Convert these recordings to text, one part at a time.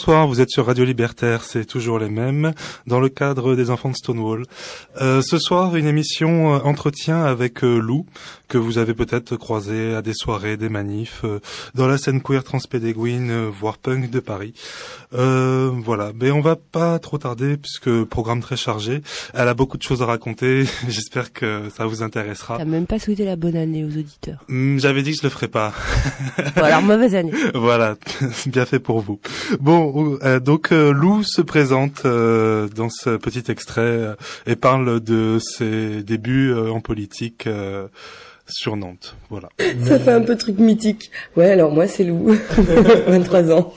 Bonsoir, vous êtes sur Radio Libertaire, c'est toujours les mêmes, dans le cadre des enfants de Stonewall. Euh, ce soir, une émission euh, entretien avec euh, Lou, que vous avez peut-être croisé à des soirées, des manifs, euh, dans la scène queer transpédéguine, euh, voire punk de Paris. Euh, voilà, mais on va pas trop tarder, puisque programme très chargé. Elle a beaucoup de choses à raconter, j'espère que ça vous intéressera. T'as même pas souhaité la bonne année aux auditeurs. Hmm, J'avais dit que je le ferais pas. Bon, alors mauvaise année. voilà, bien fait pour vous. Bon, euh, donc euh, Lou se présente euh, dans ce petit extrait et parle de ses débuts en politique euh, sur Nantes. Voilà. Ça fait un peu truc mythique. Ouais, alors moi c'est Lou, 23 ans.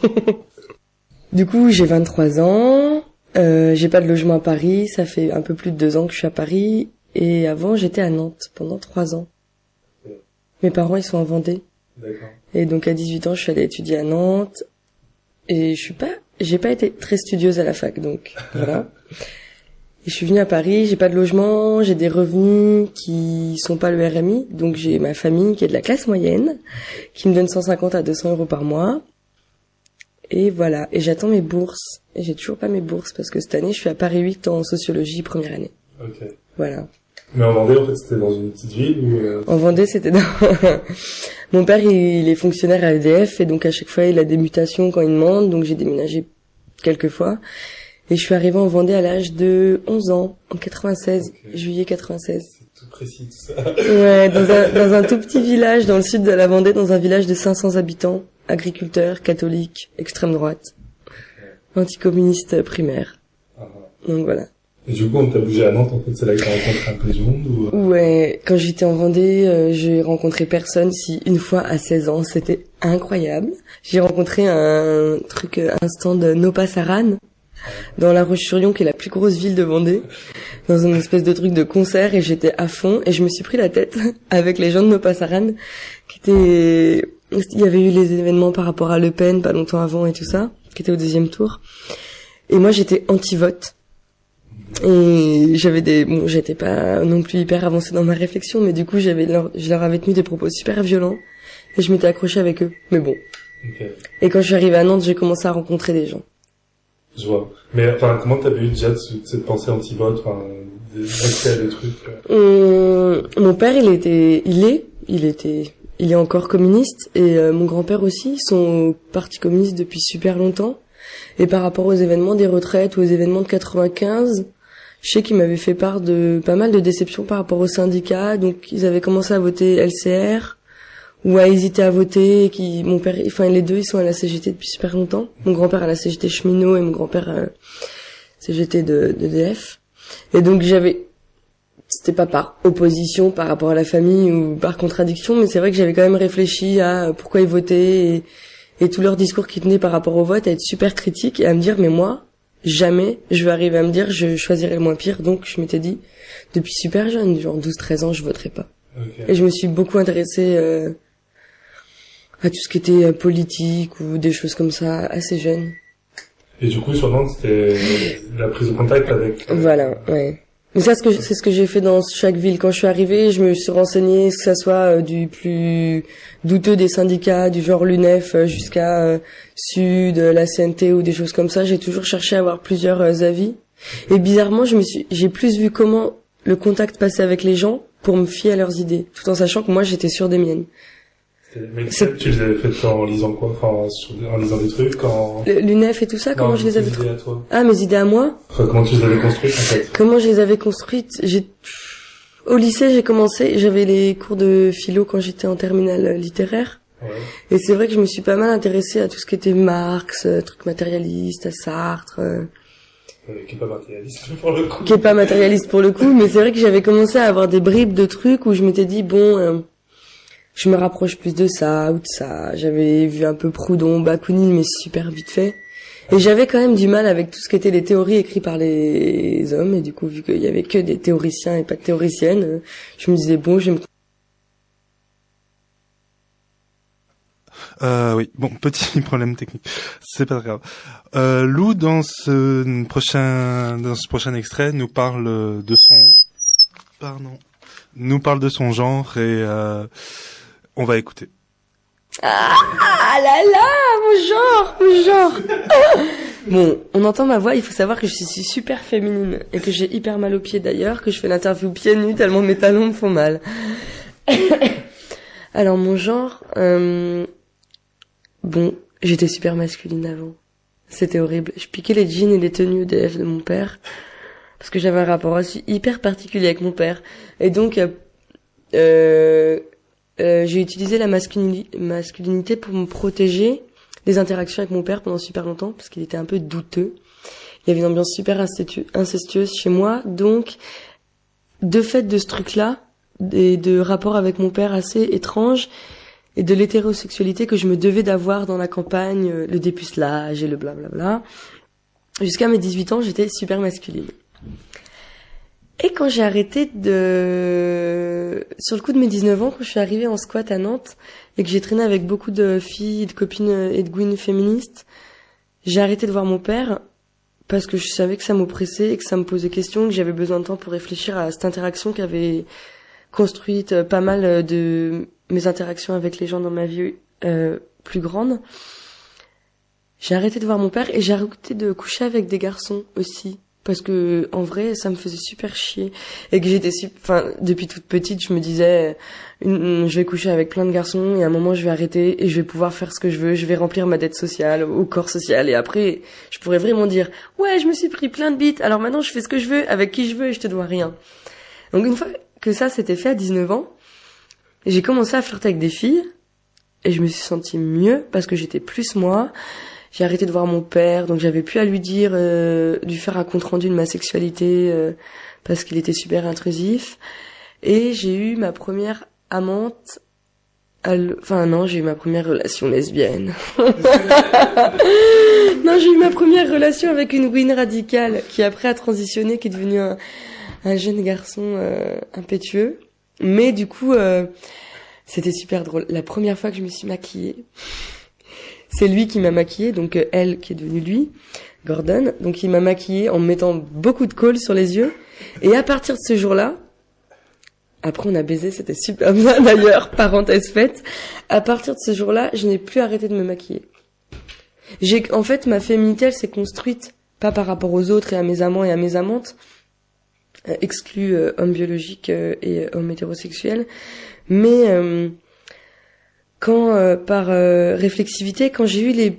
du coup, j'ai 23 ans. Euh, j'ai pas de logement à Paris. Ça fait un peu plus de deux ans que je suis à Paris. Et avant, j'étais à Nantes pendant trois ans. Mes parents, ils sont en Vendée. D'accord. Et donc à 18 ans, je suis allée étudier à Nantes. Et je suis pas, j'ai pas été très studieuse à la fac, donc voilà. Et je suis venue à Paris, j'ai pas de logement, j'ai des revenus qui sont pas le RMI, donc j'ai ma famille qui est de la classe moyenne, qui me donne 150 à 200 euros par mois. Et voilà, et j'attends mes bourses. Et j'ai toujours pas mes bourses parce que cette année, je suis à Paris 8 en sociologie première année. Ok. Voilà. Mais en Vendée, en fait, c'était dans une petite ville euh, En Vendée, c'était dans... Mon père, il est fonctionnaire à EDF et donc à chaque fois, il a des mutations quand il demande. Donc j'ai déménagé quelques fois. Et je suis arrivée en Vendée à l'âge de 11 ans, en 96, Ok. juillet 96. C'est tout précis, tout ça. Ouais, dans un, dans un tout petit village dans le sud de la Vendée, dans un village de 500 habitants, agriculteurs, catholiques, extrême droite, anticommuniste primaire. Donc voilà. Et du coup, on t'a bougé à Nantes, en fait, c'est là que t'as rencontré un peu du monde ou... Ouais, quand j'étais en Vendée, euh, j'ai rencontré personne. Si une fois à 16 ans, c'était incroyable. J'ai rencontré un truc, un stand Nopasaran dans La Roche-sur-Yon, qui est la plus grosse ville de Vendée, dans une espèce de truc de concert, et j'étais à fond. Et je me suis pris la tête avec les gens de Nopasaran, qui étaient, il y avait eu les événements par rapport à Le Pen pas longtemps avant et tout ça, qui était au deuxième tour. Et moi, j'étais anti-vote. Et j'avais des, bon, j'étais pas non plus hyper avancée dans ma réflexion, mais du coup, j'avais leur, je leur avais tenu des propos super violents, et je m'étais accrochée avec eux. Mais bon. Et quand je suis arrivée à Nantes, j'ai commencé à rencontrer des gens. Je vois. Mais enfin, comment t'as eu déjà cette pensée anti-vote, enfin, accès à des trucs euh, Hum, mon père, il était, il est, il était, il est encore communiste, et euh, mon grand-père aussi, ils sont au parti communiste depuis super longtemps. Et par rapport aux événements des retraites ou aux événements de 95, je sais qu'ils m'avaient fait part de pas mal de déceptions par rapport aux syndicats, donc ils avaient commencé à voter LCR ou à hésiter à voter. et Qui, mon père, enfin les deux, ils sont à la CGT depuis super longtemps. Mon grand-père à la CGT cheminot et mon grand-père à la CGT de, de DF. Et donc j'avais, c'était pas par opposition par rapport à la famille ou par contradiction, mais c'est vrai que j'avais quand même réfléchi à pourquoi ils votaient et, et tout leur discours qui tenait par rapport au vote à être super critique et à me dire mais moi jamais je vais arriver à me dire je choisirai le moins pire donc je m'étais dit depuis super jeune genre 12 13 ans je voterai pas et je me suis beaucoup intéressée euh, à tout ce qui était euh, politique ou des choses comme ça assez jeune Et du coup, sur Nantes, c'était la prise de contact avec... euh, Voilà, ouais. Mais ça, c'est ce que j'ai fait dans chaque ville. Quand je suis arrivée, je me suis renseignée, que ça soit euh, du plus douteux des syndicats, du genre l'UNEF, jusqu'à Sud, la CNT ou des choses comme ça. J'ai toujours cherché à avoir plusieurs avis. Et bizarrement, je me suis, j'ai plus vu comment le contact passait avec les gens pour me fier à leurs idées, tout en sachant que moi, j'étais sûre des miennes. Mais tu les avais faites en lisant quoi? Enfin, en lisant des trucs, en... L'UNEF et tout ça, comment Non, je les avais idées à toi. Ah, mes idées à moi? Enfin, comment tu les avais construites, en fait? Comment je les avais construites? J'ai au lycée, j'ai commencé, j'avais les cours de philo quand j'étais en terminale littéraire. Ouais. Et c'est vrai que je me suis pas mal intéressée à tout ce qui était Marx, euh, trucs matérialistes, à Sartre, euh, Euh, qui est pas matérialiste, pour le coup. qui est pas matérialiste pour le coup, mais c'est vrai que j'avais commencé à avoir des bribes de trucs où je m'étais dit bon, euh, je me rapproche plus de ça ou de ça. J'avais vu un peu Proudhon, Bakounine, mais super vite fait. Et j'avais quand même du mal avec tout ce qui était les théories écrites par les hommes, et du coup, vu qu'il y avait que des théoriciens et pas de théoriciennes, je me disais bon, je vais me Euh, oui, bon, petit problème technique, c'est pas grave. Euh, Lou, dans ce prochain, dans ce prochain extrait, nous parle de son, pardon, nous parle de son genre et euh, on va écouter. Ah là là, mon genre, mon genre. Bon, on entend ma voix, il faut savoir que je suis super féminine et que j'ai hyper mal aux pieds d'ailleurs, que je fais l'interview pieds nus tellement mes talons me font mal. Alors mon genre, euh, bon, j'étais super masculine avant. C'était horrible. Je piquais les jeans et les tenues d'élèves de mon père parce que j'avais un rapport aussi hyper particulier avec mon père. Et donc, euh, euh, j'ai utilisé la masculinité pour me protéger des interactions avec mon père pendant super longtemps parce qu'il était un peu douteux. Il y avait une ambiance super incestueuse chez moi, donc de fait de ce truc-là, et de rapports avec mon père assez étranges, et de l'hétérosexualité que je me devais d'avoir dans la campagne, euh, le dépucelage et le blablabla. Jusqu'à mes 18 ans, j'étais super masculine. Et quand j'ai arrêté de... Sur le coup de mes 19 ans, quand je suis arrivée en squat à Nantes, et que j'ai traîné avec beaucoup de filles, de copines et de gouines féministes, j'ai arrêté de voir mon père parce que je savais que ça m'oppressait et que ça me posait question, que j'avais besoin de temps pour réfléchir à cette interaction qui avait construite pas mal de mes interactions avec les gens dans ma vie euh, plus grande. J'ai arrêté de voir mon père et j'ai arrêté de coucher avec des garçons aussi parce que en vrai ça me faisait super chier. Et que j'étais enfin depuis toute petite je me disais je vais coucher avec plein de garçons et à un moment je vais arrêter et je vais pouvoir faire ce que je veux. Je vais remplir ma dette sociale au corps social. Et après je pourrais vraiment dire ouais je me suis pris plein de bites. Alors maintenant je fais ce que je veux avec qui je veux et je te dois rien. Donc une fois que ça s'était fait à 19 ans j'ai commencé à flirter avec des filles et je me suis sentie mieux parce que j'étais plus moi j'ai arrêté de voir mon père, donc j'avais plus à lui dire, euh, lui faire un compte rendu de ma sexualité euh, parce qu'il était super intrusif. Et j'ai eu ma première amante, enfin non, j'ai eu ma première relation lesbienne. non, j'ai eu ma première relation avec une win radicale qui après a transitionné, qui est devenu un, un jeune garçon euh, impétueux. Mais du coup, euh, c'était super drôle. La première fois que je me suis maquillée. C'est lui qui m'a maquillée, donc euh, elle qui est devenue lui, Gordon. Donc il m'a maquillée en mettant beaucoup de colle sur les yeux. Et à partir de ce jour-là, après on a baisé, c'était super bien d'ailleurs, parenthèse faite. À partir de ce jour-là, je n'ai plus arrêté de me maquiller. J'ai, en fait, ma féminité, elle s'est construite pas par rapport aux autres et à mes amants et à mes amantes, euh, exclus euh, hommes biologiques et hommes hétérosexuels, mais quand euh, par euh, réflexivité, quand j'ai eu les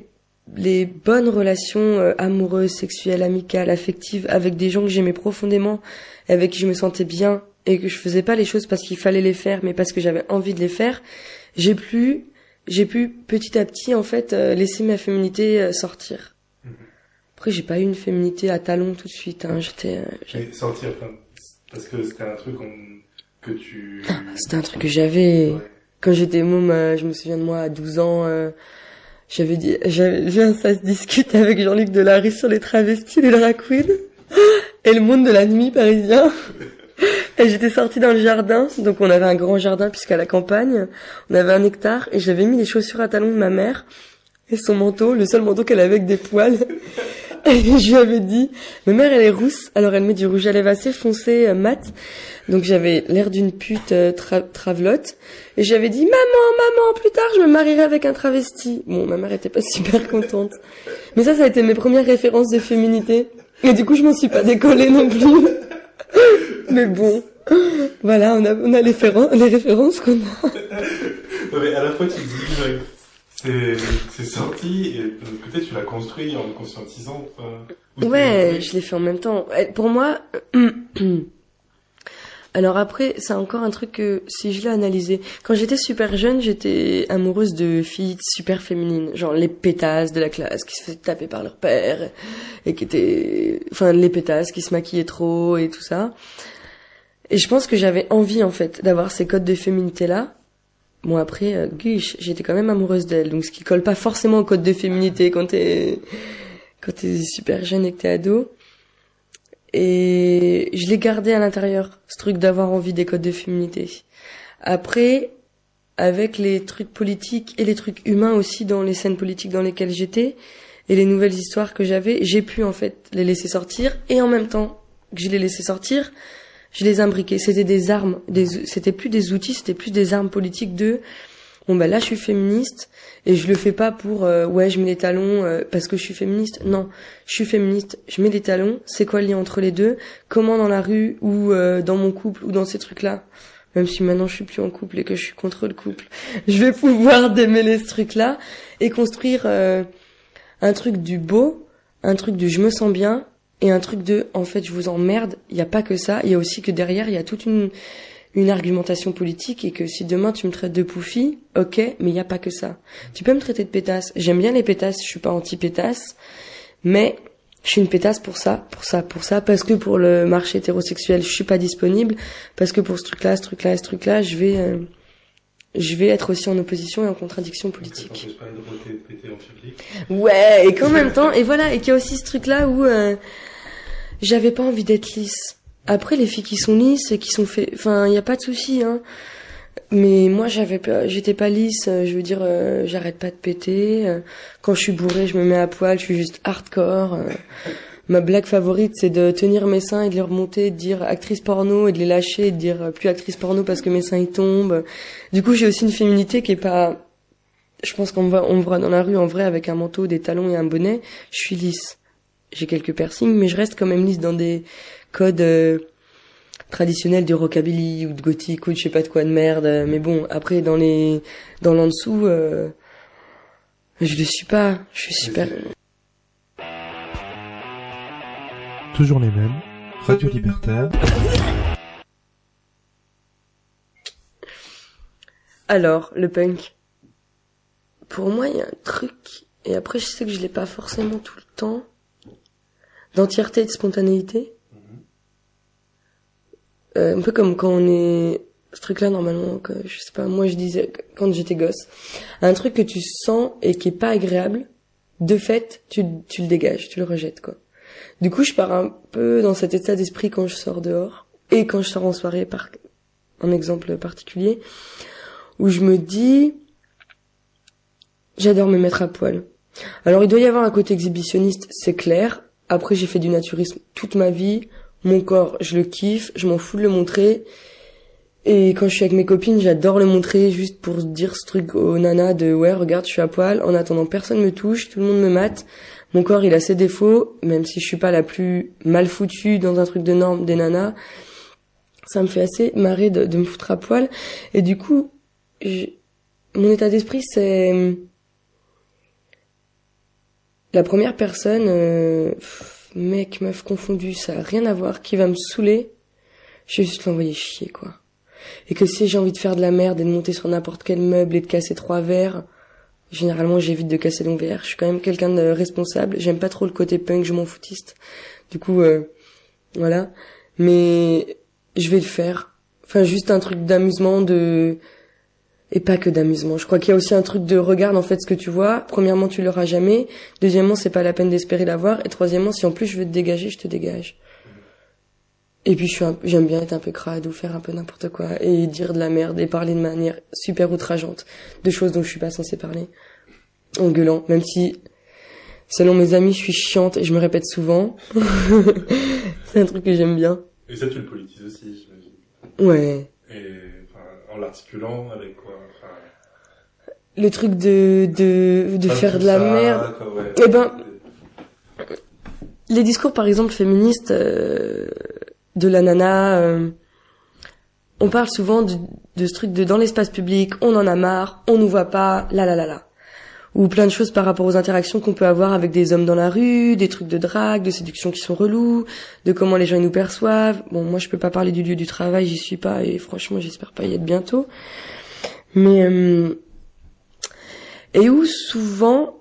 les bonnes relations euh, amoureuses, sexuelles, amicales, affectives avec des gens que j'aimais profondément, avec qui je me sentais bien et que je faisais pas les choses parce qu'il fallait les faire, mais parce que j'avais envie de les faire, j'ai pu j'ai pu petit à petit en fait laisser ma féminité sortir. Mhm. Après, j'ai pas eu une féminité à talons tout de suite. Hein. J'étais. sortir parce que c'était un truc que tu. Ah, c'était un truc que j'avais quand j'étais môme, euh, je me souviens de moi à 12 ans, euh, j'avais dit, j'avais vu ça se discute avec Jean-Luc Delarue sur les travestis, les drag queens et le monde de la nuit parisien. Et j'étais sortie dans le jardin, donc on avait un grand jardin puisqu'à la campagne, on avait un hectare et j'avais mis les chaussures à talons de ma mère et son manteau, le seul manteau qu'elle avait avec des poils. Je lui avais dit, ma mère elle est rousse, alors elle met du rouge à lèvres assez foncé, euh, mat. Donc j'avais l'air d'une pute euh, travelotte. Et j'avais dit, maman, maman, plus tard je me marierai avec un travesti. Bon, ma mère était pas super contente. Mais ça, ça a été mes premières références de féminité. Et du coup, je m'en suis pas décollée non plus. Mais bon, voilà, on a, on a les, les références qu'on a. mais à la fois tu dis, c'est sorti et peut-être tu l'as construit en le conscientisant. ouais, je l'ai fait en même temps. Pour moi, alors après, c'est encore un truc que si je l'ai analysé, quand j'étais super jeune, j'étais amoureuse de filles super féminines, genre les pétasses de la classe qui se faisaient taper par leur père et qui étaient, enfin les pétasses qui se maquillaient trop et tout ça. Et je pense que j'avais envie en fait d'avoir ces codes de féminité là Bon après, euh, guiche, j'étais quand même amoureuse d'elle, donc ce qui colle pas forcément au code de féminité quand t'es quand t'es super jeune et que t'es ado. Et je l'ai gardé à l'intérieur, ce truc d'avoir envie des codes de féminité. Après, avec les trucs politiques et les trucs humains aussi dans les scènes politiques dans lesquelles j'étais et les nouvelles histoires que j'avais, j'ai pu en fait les laisser sortir et en même temps que je les laissais sortir, je les imbriquais. C'était des armes, des, c'était plus des outils, c'était plus des armes politiques de Bon bah là je suis féministe et je le fais pas pour euh, ouais je mets les talons euh, parce que je suis féministe. Non, je suis féministe, je mets les talons. C'est quoi le lien entre les deux? Comment dans la rue ou euh, dans mon couple ou dans ces trucs là même si maintenant je suis plus en couple et que je suis contre le couple, je vais pouvoir démêler ce truc-là et construire un truc du beau, un truc du je me sens bien et un truc de en fait je vous emmerde. Il y a pas que ça, il y a aussi que derrière il y a toute une une argumentation politique et que si demain tu me traites de pouffi, ok, mais il n'y a pas que ça. Tu peux me traiter de pétasse. J'aime bien les pétasses, je suis pas anti-pétasse, mais je suis une pétasse pour ça, pour ça, pour ça, parce que pour le marché hétérosexuel, je suis pas disponible, parce que pour ce truc-là, ce truc-là, ce truc-là, je vais, euh, je vais être aussi en opposition et en contradiction politique. Ouais, et qu'en même temps, et voilà, et qu'il y a aussi ce truc-là où euh, j'avais pas envie d'être lisse. Après, les filles qui sont lisses et qui sont fait, enfin, n'y a pas de souci, hein. Mais moi, j'avais pas, j'étais pas lisse. Euh, je veux dire, euh, j'arrête pas de péter. Euh, quand je suis bourrée, je me mets à poil. Je suis juste hardcore. ma blague favorite, c'est de tenir mes seins et de les remonter, de dire actrice porno et de les lâcher et de dire plus actrice porno parce que mes seins ils tombent. Du coup, j'ai aussi une féminité qui est pas. Je pense qu'on me voit, on me voit dans la rue en vrai avec un manteau, des talons et un bonnet. Je suis lisse. J'ai quelques piercings, mais je reste quand même lisse dans des code euh, traditionnel du rockabilly ou de gothique ou de je sais pas de quoi de merde. Mais bon, après dans les dans l'en dessous, euh, je le suis pas. Je suis super. Toujours les mêmes. Radio Libertaire. Alors, le punk. Pour moi, il y a un truc, et après je sais que je l'ai pas forcément tout le temps, d'entièreté et de spontanéité. Euh, un peu comme quand on est ce truc là normalement que je sais pas moi je disais quand j'étais gosse un truc que tu sens et qui est pas agréable de fait tu tu le dégages tu le rejettes quoi du coup je pars un peu dans cet état d'esprit quand je sors dehors et quand je sors en soirée par un exemple particulier où je me dis j'adore me mettre à poil alors il doit y avoir un côté exhibitionniste c'est clair après j'ai fait du naturisme toute ma vie mon corps, je le kiffe, je m'en fous de le montrer. Et quand je suis avec mes copines, j'adore le montrer juste pour dire ce truc aux nanas de ouais, regarde, je suis à poil. En attendant, personne me touche, tout le monde me mate. Mon corps, il a ses défauts, même si je suis pas la plus mal foutue dans un truc de norme des nanas. Ça me fait assez marrer de, me foutre à poil. Et du coup, mon état d'esprit, c'est la première personne. Euh, mec, meuf confondu, ça a rien à voir, qui va me saouler, je vais juste l'envoyer chier, quoi. Et que si j'ai envie de faire de la merde et de monter sur n'importe quel meuble et de casser trois verres, généralement j'évite de casser mon verre. Je suis quand même quelqu'un de responsable. J'aime pas trop le côté punk, je m'en foutiste. Du coup, euh, voilà. Mais je vais le faire. Enfin, juste un truc d'amusement, de et pas que d'amusement. Je crois qu'il y a aussi un truc de regarde en fait ce que tu vois. Premièrement, tu l'auras jamais. Deuxièmement, c'est pas la peine d'espérer l'avoir. Et troisièmement, si en plus je veux te dégager, je te dégage. Et puis je suis j'aime bien être un peu crade ou faire un peu n'importe quoi et dire de la merde et parler de manière super outrageante de choses dont je suis pas censée parler en gueulant, même si selon mes amis je suis chiante et je me répète souvent. c'est un truc que j'aime bien. Et ça tu le politises aussi, j'imagine. Ouais. Et en l'articulant avec quoi le truc de de, de faire de la merde. Eh ben, les discours par exemple féministes euh, de la nana, euh, on parle souvent de, de ce truc de dans l'espace public, on en a marre, on nous voit pas, la la la la. Ou plein de choses par rapport aux interactions qu'on peut avoir avec des hommes dans la rue, des trucs de drague, de séduction qui sont relous, de comment les gens nous perçoivent. Bon, moi je peux pas parler du lieu du travail, j'y suis pas et franchement j'espère pas y être bientôt. Mais euh, et où souvent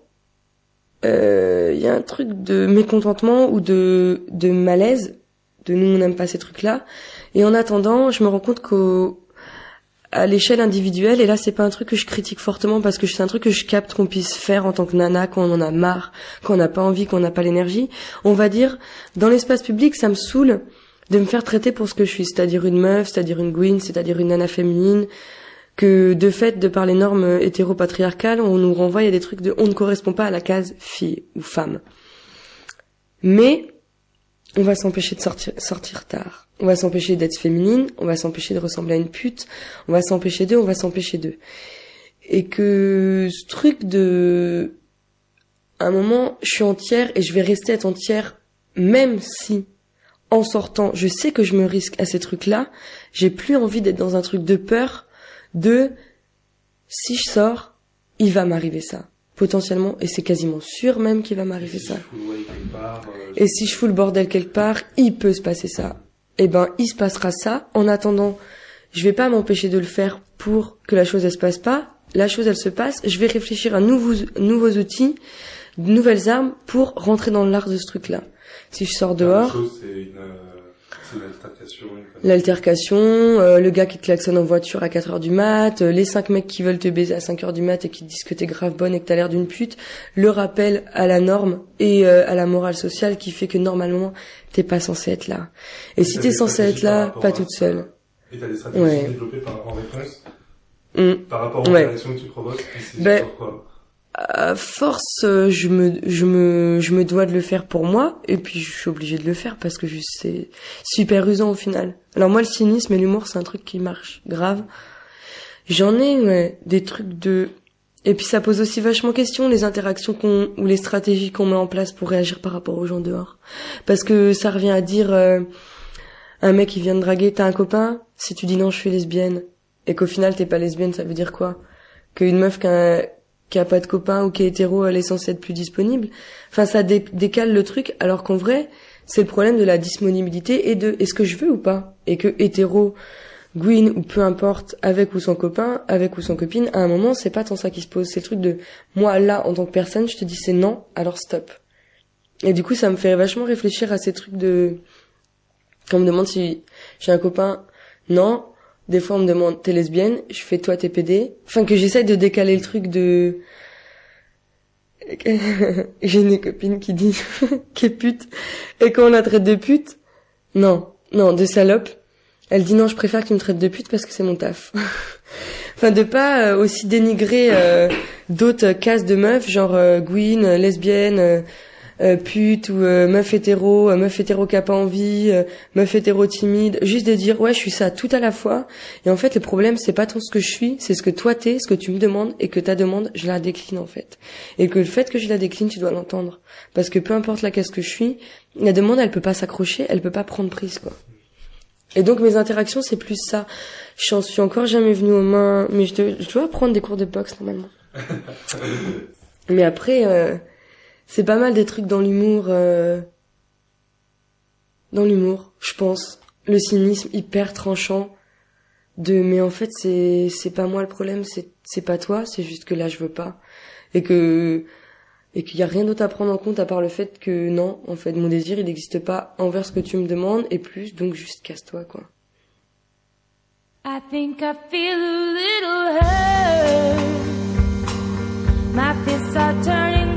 il euh, y a un truc de mécontentement ou de, de malaise, de nous on n'aime pas ces trucs-là. Et en attendant, je me rends compte qu'au à l'échelle individuelle, et là c'est pas un truc que je critique fortement parce que c'est un truc que je capte qu'on puisse faire en tant que nana quand on en a marre, quand on n'a pas envie, quand on n'a pas l'énergie. On va dire, dans l'espace public, ça me saoule de me faire traiter pour ce que je suis, c'est-à-dire une meuf, c'est-à-dire une gouine, c'est-à-dire une nana féminine, que de fait, de par les normes hétéropatriarcales, on nous renvoie à des trucs de on ne correspond pas à la case fille ou femme. Mais on va s'empêcher de sortir, sortir tard. On va s'empêcher d'être féminine, on va s'empêcher de ressembler à une pute, on va s'empêcher d'eux, on va s'empêcher d'eux. et que ce truc de à un moment je suis entière et je vais rester être entière même si en sortant je sais que je me risque à ces trucs là j'ai plus envie d'être dans un truc de peur de si je sors il va m'arriver ça. Potentiellement et c'est quasiment sûr même qu'il va m'arriver ça. et si je fous le bordel quelque part il peut se passer ça eh ben il se passera ça. En attendant je vais pas m'empêcher de le faire pour que la chose elle se passe pas. La chose elle se passe, je vais réfléchir à nouveaux, nouveaux outils, de nouvelles armes pour rentrer dans l'art de ce truc-là. Si je sors dehors, l'altercation, euh, le gars qui te klaxonne en voiture à 4 heures du mat, euh, les cinq mecs qui veulent te baiser à 5 heures du mat et qui te disent que t'es grave bonne et que t'as l'air d'une pute, le rappel à la norme et euh, à la morale sociale qui fait que normalement t'es pas censé être là. Et, si t'es censé être là, pas toute seule. Et t'as des stratégies développées par, en réponse Mm. Par rapport aux ouais. que tu provoques, ben, quoi? Force, euh, je me, je me, je me dois de le faire pour moi, et puis je suis obligée de le faire parce que c'est super usant au final. Alors moi, le cynisme et l'humour, c'est un truc qui marche grave. J'en ai ouais, des trucs de, et puis ça pose aussi vachement question les interactions qu'on ou les stratégies qu'on met en place pour réagir par rapport aux gens dehors, parce que ça revient à dire euh, un mec qui vient de draguer, t'as un copain, si tu dis non, je suis lesbienne, et qu'au final t'es pas lesbienne, ça veut dire quoi? Qu'une meuf qui a, qui a pas de copain ou qui est hétéro, elle est censée être plus disponible. Enfin, ça décale le truc, alors qu'en vrai, c'est le problème de la disponibilité et de est-ce que je veux ou pas Et que hétéro, Gwyn ou peu importe, avec ou sans copain, avec ou sans copine, à un moment, c'est pas tant ça qui se pose. C'est le truc de moi là, en tant que personne, je te dis c'est non, alors stop. Et du coup, ça me fait vachement réfléchir à ces trucs de quand on me demande si j'ai un copain, non, des fois, on me demande, t'es lesbienne? Je fais, toi, t'es PD. Enfin, que j'essaie de décaler le truc de... J'ai une copine qui dit qu'elle est pute. Et quand on la traite de pute, non, non, de salope, elle dit non, je préfère qu'il me traite de pute parce que c'est mon taf. enfin, de pas euh, aussi dénigrer euh, d'autres cases de meufs, genre euh, Gwyn, lesbienne, euh, pute ou euh, meuf hétéro, euh, meuf hétéro qui a pas envie, meuf hétéro timide, juste de dire ouais je suis ça tout à la fois. Et en fait le problème c'est pas tant ce que je suis, c'est ce que toi t'es, ce que tu me demandes et que ta demande je la décline en fait. Et que le fait que je la décline tu dois l'entendre parce que peu importe la qu'est-ce que je suis, la demande elle peut pas s'accrocher, elle peut pas prendre prise quoi. Et donc mes interactions c'est plus ça. J'en suis encore jamais venue aux mains, mais je dois, je dois prendre des cours de boxe normalement. mais après c'est pas mal des trucs dans l'humour euh, dans l'humour je pense. Le cynisme hyper tranchant de mais en fait c'est c'est pas moi le problème c'est c'est pas toi c'est juste que là je veux pas. Et que et qu'il y a rien d'autre à prendre en compte à part le fait que non en fait mon désir il n'existe pas envers ce que tu me demandes et plus donc juste casse-toi quoi. I think I feel a little hurt. My fists are turning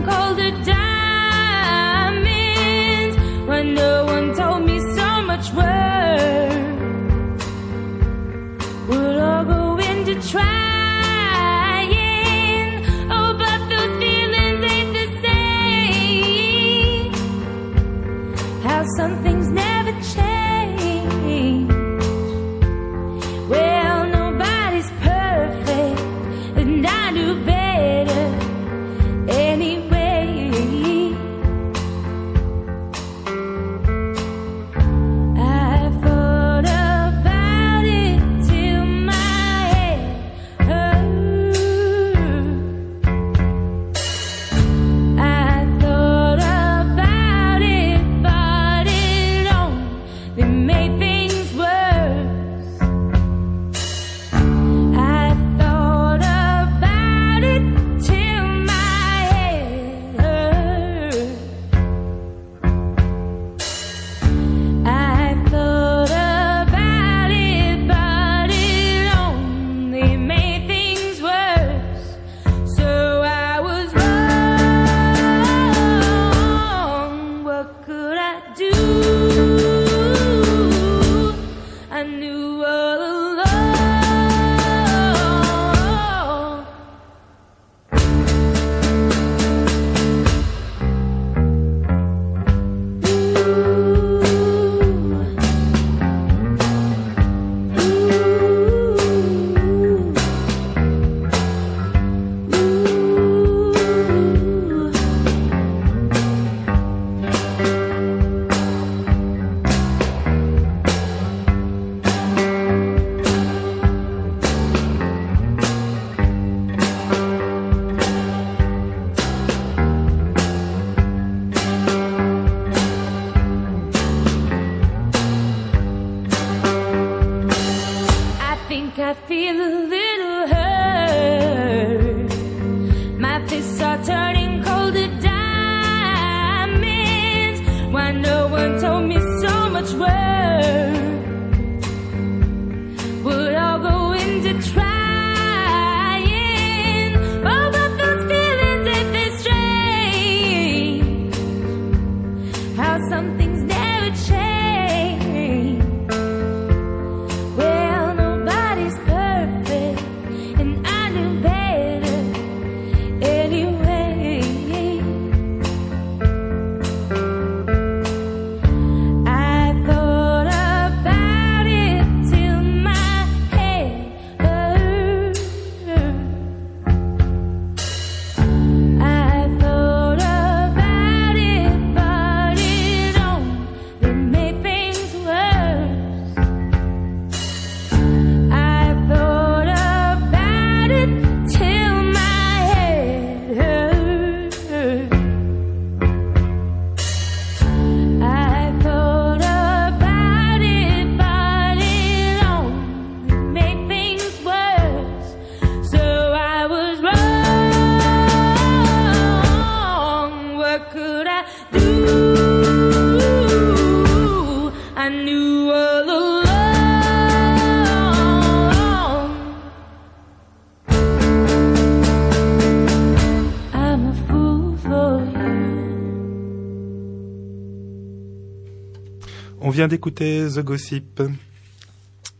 vient d'écouter The Gossip.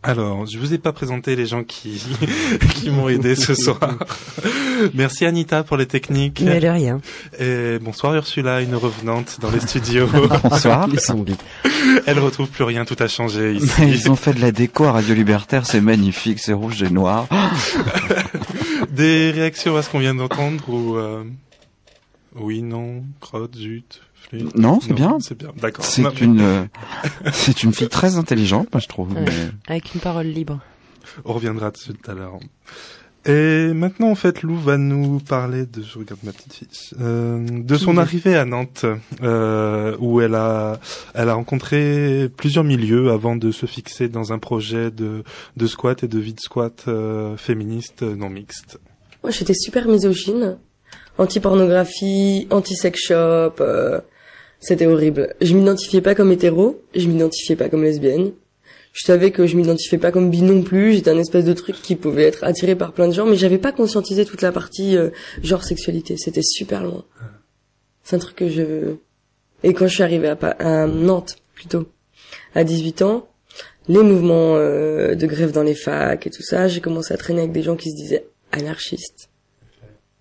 Alors, je vous ai pas présenté les gens qui qui m'ont aidé ce soir. Merci Anita pour les techniques. Mais de rien. Et bonsoir Ursula, une revenante dans les studios. Bonsoir. Ils sont. Elle retrouve plus rien, tout a changé ici. Mais ils ont fait de la déco à Radio Libertaire, c'est magnifique, c'est rouge et noir. Des réactions à ce qu'on vient d'entendre ou euh, oui, non, crotte, zut, Non, c'est bien. C'est bien. D'accord. C'est une, euh, c'est une fille très intelligente, moi je trouve. Ouais. mais- Avec une parole libre. On reviendra dessus tout à l'heure. Et maintenant, en fait, Lou va nous parler de, je regarde ma petite fiche, euh, de son arrivée à Nantes, euh, où elle a, elle a rencontré plusieurs milieux avant de se fixer dans un projet de, de squat et de vide squat euh, féministe euh, non mixte. Moi, j'étais super misogyne, anti-pornographie, anti-sex shop. C'était horrible. Je m'identifiais pas comme hétéro, je m'identifiais pas comme lesbienne. Je savais que je m'identifiais pas comme bi non plus. J'étais un espèce de truc qui pouvait être attiré par plein de gens, mais j'avais pas conscientisé toute la partie euh, genre sexualité. C'était super loin. C'est un truc que je. Et quand je suis arrivée à, à Nantes, plutôt, à 18 ans, les mouvements euh, de grève dans les facs et tout ça, j'ai commencé à traîner avec des gens qui se disaient anarchistes.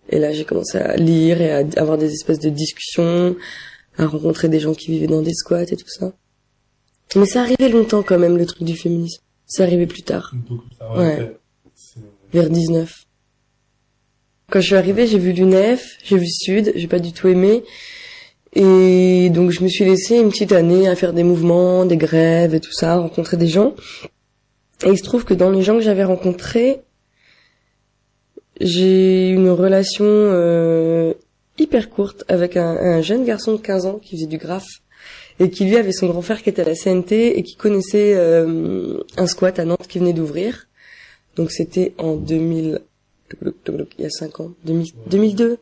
Et là, j'ai commencé à lire et à avoir des espèces de discussions, à rencontrer des gens qui vivaient dans des squats et tout ça. Mais ça arrivait longtemps quand même, le truc du féminisme. C'est arrivé plus tard, Ouais. vers 19. Quand je suis arrivée, j'ai vu l'UNEF, j'ai vu Sud, j'ai pas du tout aimé. Et donc je me suis laissée une petite année à faire des mouvements, des grèves et tout ça, à rencontrer des gens. Et il se trouve que dans les gens que j'avais rencontrés, j'ai eu une relation euh, hyper courte avec un, un jeune garçon de 15 ans qui faisait du graphe et qui lui avait son grand frère qui était à la CNT et qui connaissait euh, un squat à Nantes qui venait d'ouvrir. Donc c'était en 2000, il y a 5 ans, 2000 2002,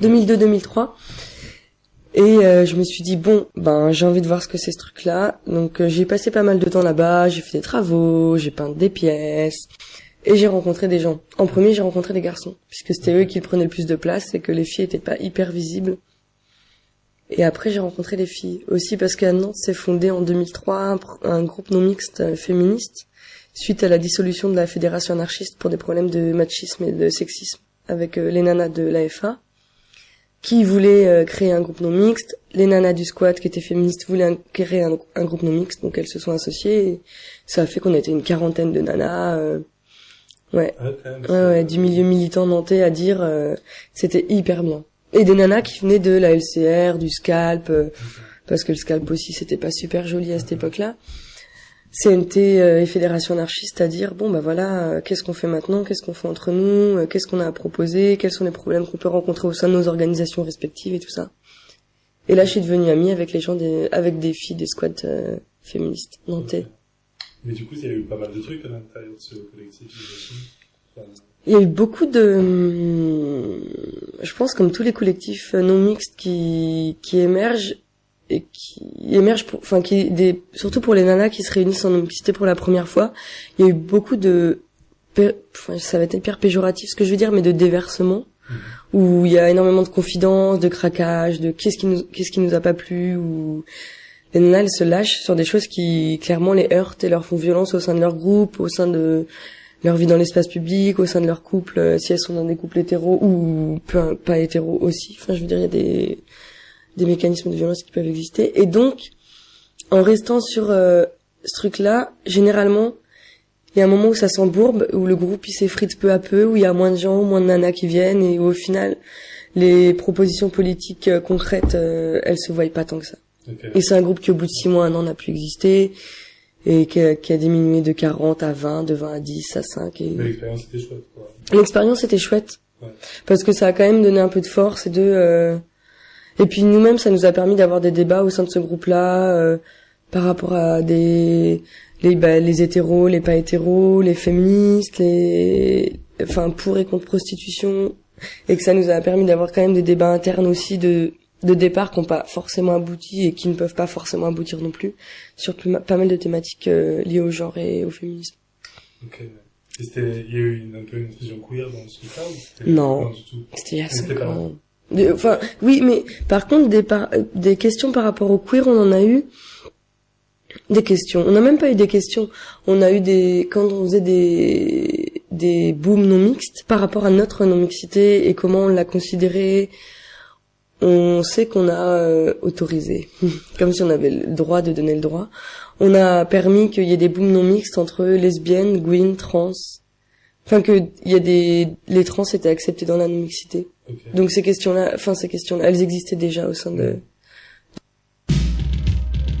2002-2003. Et euh, je me suis dit bon, ben j'ai envie de voir ce que c'est ce truc-là. Donc euh, j'ai passé pas mal de temps là-bas, j'ai fait des travaux, j'ai peint des pièces et j'ai rencontré des gens. En premier, j'ai rencontré des garçons puisque c'était eux qui prenaient le plus de place et que les filles étaient pas hyper visibles. Et après, j'ai rencontré les filles aussi parce qu'à Nantes s'est fondé en 2003 un, groupe non mixte euh, féministe suite à la dissolution de la fédération anarchiste pour des problèmes de machisme et de sexisme avec euh, les nanas de l'AFA qui voulaient euh, créer un groupe non mixte. Les nanas du squat qui étaient féministes voulaient créer un, groupe non mixte, donc elles se sont associées. Et ça a fait qu'on était une quarantaine de nanas. Ouais, ouais, ouais, du milieu militant nantais à dire euh, c'était hyper bien. Et des nanas qui venaient de la LCR, du scalp, euh, parce que le scalp aussi c'était pas super joli à cette époque-là. CNT euh, et fédération anarchiste à dire bon bah voilà euh, qu'est-ce qu'on fait maintenant qu'est-ce qu'on fait entre nous euh, qu'est-ce qu'on a à proposer quels sont les problèmes qu'on peut rencontrer au sein de nos organisations respectives et tout ça. Et là je suis devenue amie avec les gens des avec des filles des squats euh, féministes nantais Mais du coup, il y a eu pas mal de trucs à l'intérieur de ce collectif. Enfin, Il y a eu beaucoup de, je pense comme tous les collectifs non mixtes qui qui émergent et qui émergent pour, enfin qui des surtout pour les nanas qui se réunissent en non-mixité pour la première fois, il y a eu beaucoup de, enfin ça va être hyper péjoratif ce que je veux dire, mais de déversement où il y a énormément de confidences, de craquage, de qu'est-ce qui nous qu'est-ce qui nous a pas plu ou les nanas elles se lâchent sur des choses qui clairement les heurtent et leur font violence au sein de leur groupe, au sein de leur vie dans l'espace public, au sein de leur couple, euh, si elles sont dans des couples hétéros ou pas hétéros aussi. Enfin, je veux dire, il y a des, des mécanismes de violence qui peuvent exister. Et donc, en restant sur euh, ce truc-là, généralement, il y a un moment où ça s'embourbe, où le groupe il s'effrite peu à peu, où il y a moins de gens, moins de nanas qui viennent, et où, au final, les propositions politiques euh, concrètes, euh, elles se voient pas tant que ça. Et c'est un groupe qui, au bout de six mois, un an, n'a plus existé, et qui a, qui a diminué de 40 à 20, de 20 à 10, à 5. Et... L'expérience était chouette. L'expérience était chouette. Ouais. Parce que ça a quand même donné un peu de force et de... euh, Et puis nous-mêmes, ça nous a permis d'avoir des débats au sein de ce groupe-là, euh, par rapport à des... Les, bah, les hétéros, les pas hétéros, les féministes, les... Enfin, pour et contre prostitution. Et que ça nous a permis d'avoir quand même des débats internes aussi de de départ qui n'ont pas forcément abouti et qui ne peuvent pas forcément aboutir non plus sur plus pas mal de thématiques euh, liées au genre et au féminisme. Ok. Et il y a eu une, un peu une fusion queer dans ce truc-là ou Non. du tout? C'était il y a ans. De- Enfin, oui, mais par contre, des, par- des questions par rapport au queer, on en a eu des questions. On n'a même pas eu des questions. On a eu des quand on faisait des des booms non mixtes par rapport à notre non mixité et comment on l'a considéré. On sait qu'on a euh, autorisé, comme si on avait le droit de donner le droit. On a permis qu'il y ait des booms non mixtes entre lesbiennes, gwyn, trans. Enfin que il y a des les trans étaient acceptés dans la non mixité. Donc ces questions-là, enfin ces questions-là, elles existaient déjà au sein de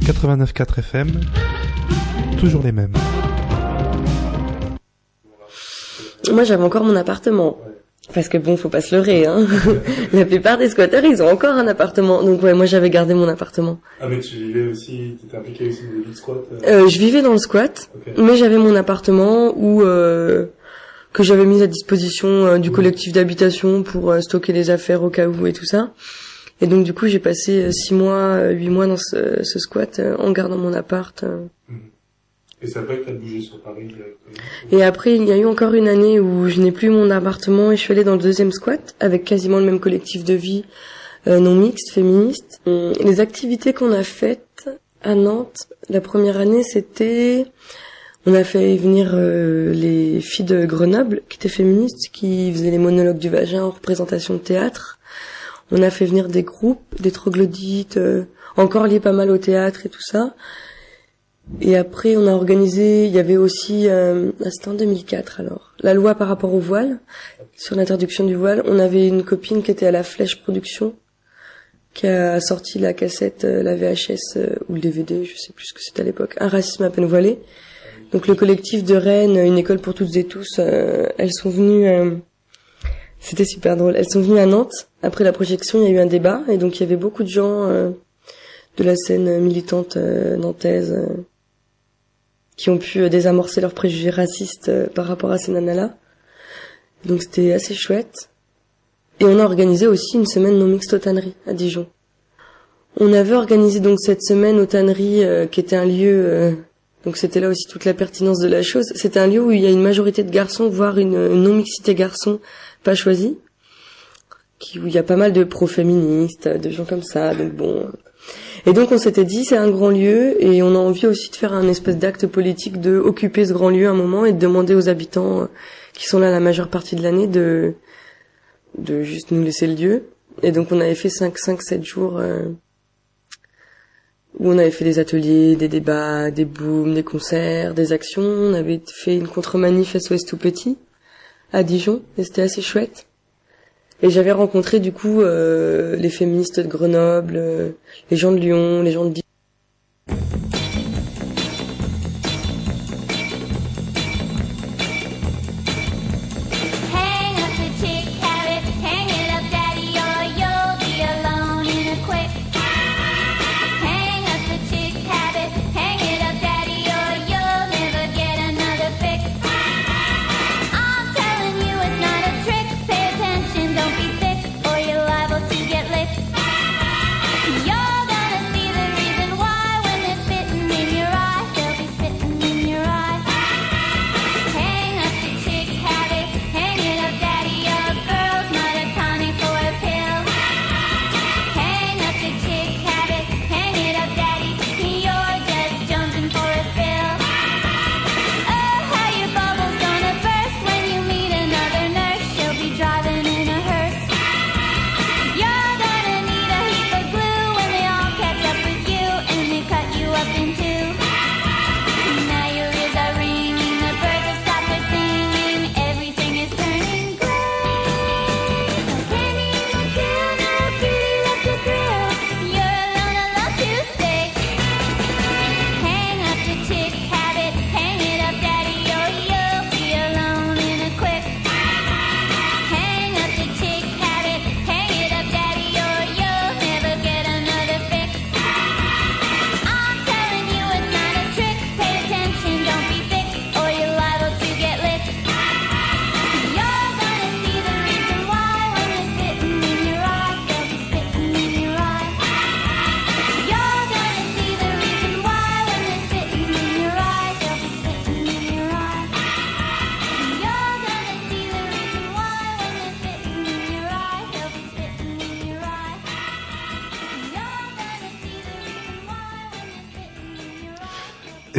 89.4 FM, toujours les mêmes. Moi, j'avais encore mon appartement. Parce que bon, faut pas se leurrer, hein. La plupart des squatteurs, ils ont encore un appartement. Donc ouais, moi j'avais gardé mon appartement. Ah, mais tu vivais aussi, t'étais impliqué aussi dans des vies de squat. euh, Euh, je vivais dans le squat, mais j'avais mon appartement où euh, que j'avais mis à disposition euh, du collectif d'habitation pour euh, stocker les affaires au cas où et tout ça. Et donc du coup, j'ai passé euh, six mois, huit mois dans ce, ce squat en gardant mon appart. euh. Et c'est après que t'as bougé sur Paris. Et après, il y a eu encore une année où je n'ai plus mon appartement et je suis allée dans le deuxième squat avec quasiment le même collectif de vie euh, non mixte, féministe. Hum, Les activités qu'on a faites à Nantes, la première année, c'était... On a fait venir euh, les filles de Grenoble, qui étaient féministes, qui faisaient les monologues du vagin en représentation de théâtre. On a fait venir des groupes, des troglodytes, euh, encore liés pas mal au théâtre et tout ça. Et après, on a organisé, il y avait aussi, euh, c'était en 2004 alors, la loi par rapport au voile, sur l'interdiction du voile. On avait une copine qui était à la Flèche Production, qui a sorti la cassette, euh, la VHS euh, ou le DVD, je sais plus ce que c'était à l'époque, Un racisme à peine voilé. Donc le collectif de Rennes, une école pour toutes et tous, euh, elles sont venues, c'était super drôle, elles sont venues à Nantes. Après la projection, il y a eu un débat, et donc il y avait beaucoup de gens de la scène militante nantaise. Qui ont pu euh, désamorcer leurs préjugés racistes euh, par rapport à ces nanas-là. Donc c'était assez chouette. Et on a organisé aussi une semaine non mixte aux tanneries à Dijon. On avait organisé donc cette semaine aux tanneries euh, qui était un lieu euh, donc c'était là aussi toute la pertinence de la chose. C'était un lieu où il y a une majorité de garçons, voire une, une non-mixité garçons pas choisis, qui, où il y a pas mal de pro-féministes, de gens comme ça. Donc bon, et donc on s'était dit c'est un grand lieu et on a envie aussi de faire un espèce d'acte politique de occuper ce grand lieu un moment et de demander aux habitants euh, qui sont là la majeure partie de l'année de de juste nous laisser le lieu. Et donc on avait fait 5 5 7 jours euh, où on avait fait des ateliers, des débats, des booms, des concerts, des actions, on avait fait une contre-manif SOS tout petit à Dijon et c'était assez chouette. Et j'avais rencontré du coup euh, les féministes de Grenoble, euh, les gens de Lyon, les gens de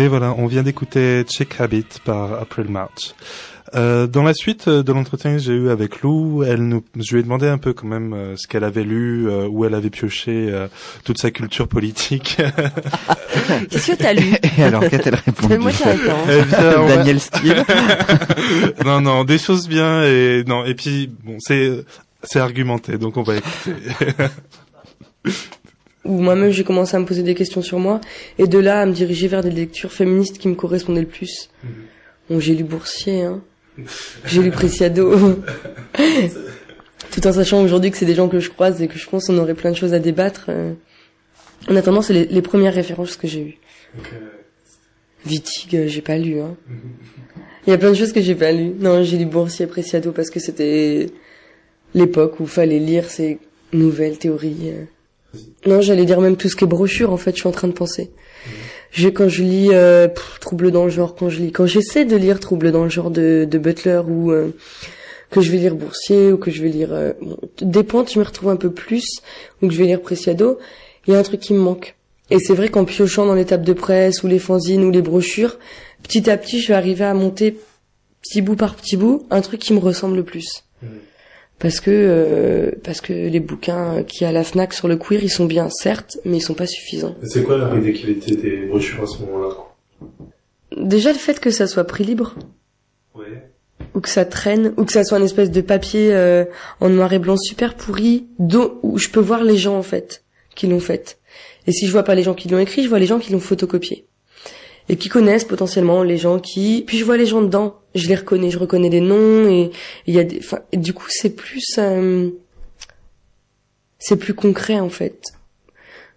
Et voilà, on vient d'écouter Chick Habit par April March. Euh, dans la suite de l'entretien que j'ai eu avec Lou, elle nous, je lui ai demandé un peu quand même euh, ce qu'elle avait lu, euh, où elle avait pioché euh, toute sa culture politique. Qu'est-ce que t'as lu? Et alors, qu'a-t-elle répondu? Fais-moi ta. Eh Daniel Steele non, non, des choses bien et non. Et puis bon, c'est c'est argumenté, donc on va écouter. Où moi-même j'ai commencé à me poser des questions sur moi et de là à me diriger vers des lectures féministes qui me correspondaient le plus. Bon, j'ai lu Boursier, hein. J'ai lu Preciado. Tout en sachant aujourd'hui que c'est des gens que je croise et que je pense qu'on aurait plein de choses à débattre. euh. En attendant, c'est les, les premières références que j'ai eues. Wittig, euh, j'ai pas lu, hein. Il y a plein de choses que j'ai pas lues. Non, j'ai lu Boursier Preciado parce que c'était l'époque où fallait lire ces nouvelles théories. Non, j'allais dire même tout ce qui est brochure, en fait, je suis en train de penser. Je, quand je lis euh, Trouble dans le genre, quand je lis, quand j'essaie de lire Trouble dans le genre de, de Butler ou euh, que je vais lire Boursier ou que je vais lire euh, bon, je me retrouve un peu plus ou que je vais lire Preciado, il y a un truc qui me manque. Et c'est vrai qu'en piochant dans les tables de presse ou les fanzines ou les brochures, petit à petit, je vais arriver à monter petit bout par petit bout un truc qui me ressemble le plus. Parce que euh, parce que les bouquins qui à la Fnac sur le queer, ils sont bien certes, mais ils sont pas suffisants. C'est quoi la règle des brochures à ce moment-là Déjà le fait que ça soit prix libre Ouais. ou que ça traîne ou que ça soit une espèce de papier euh, en noir et blanc super pourri dont où je peux voir les gens en fait qui l'ont fait. Et si je vois pas les gens qui l'ont écrit, je vois les gens qui l'ont photocopié. Et qui connaissent potentiellement les gens qui puis je vois les gens dedans, je les reconnais, je reconnais les noms et il y a des enfin et du coup c'est plus euh, c'est plus concret en fait.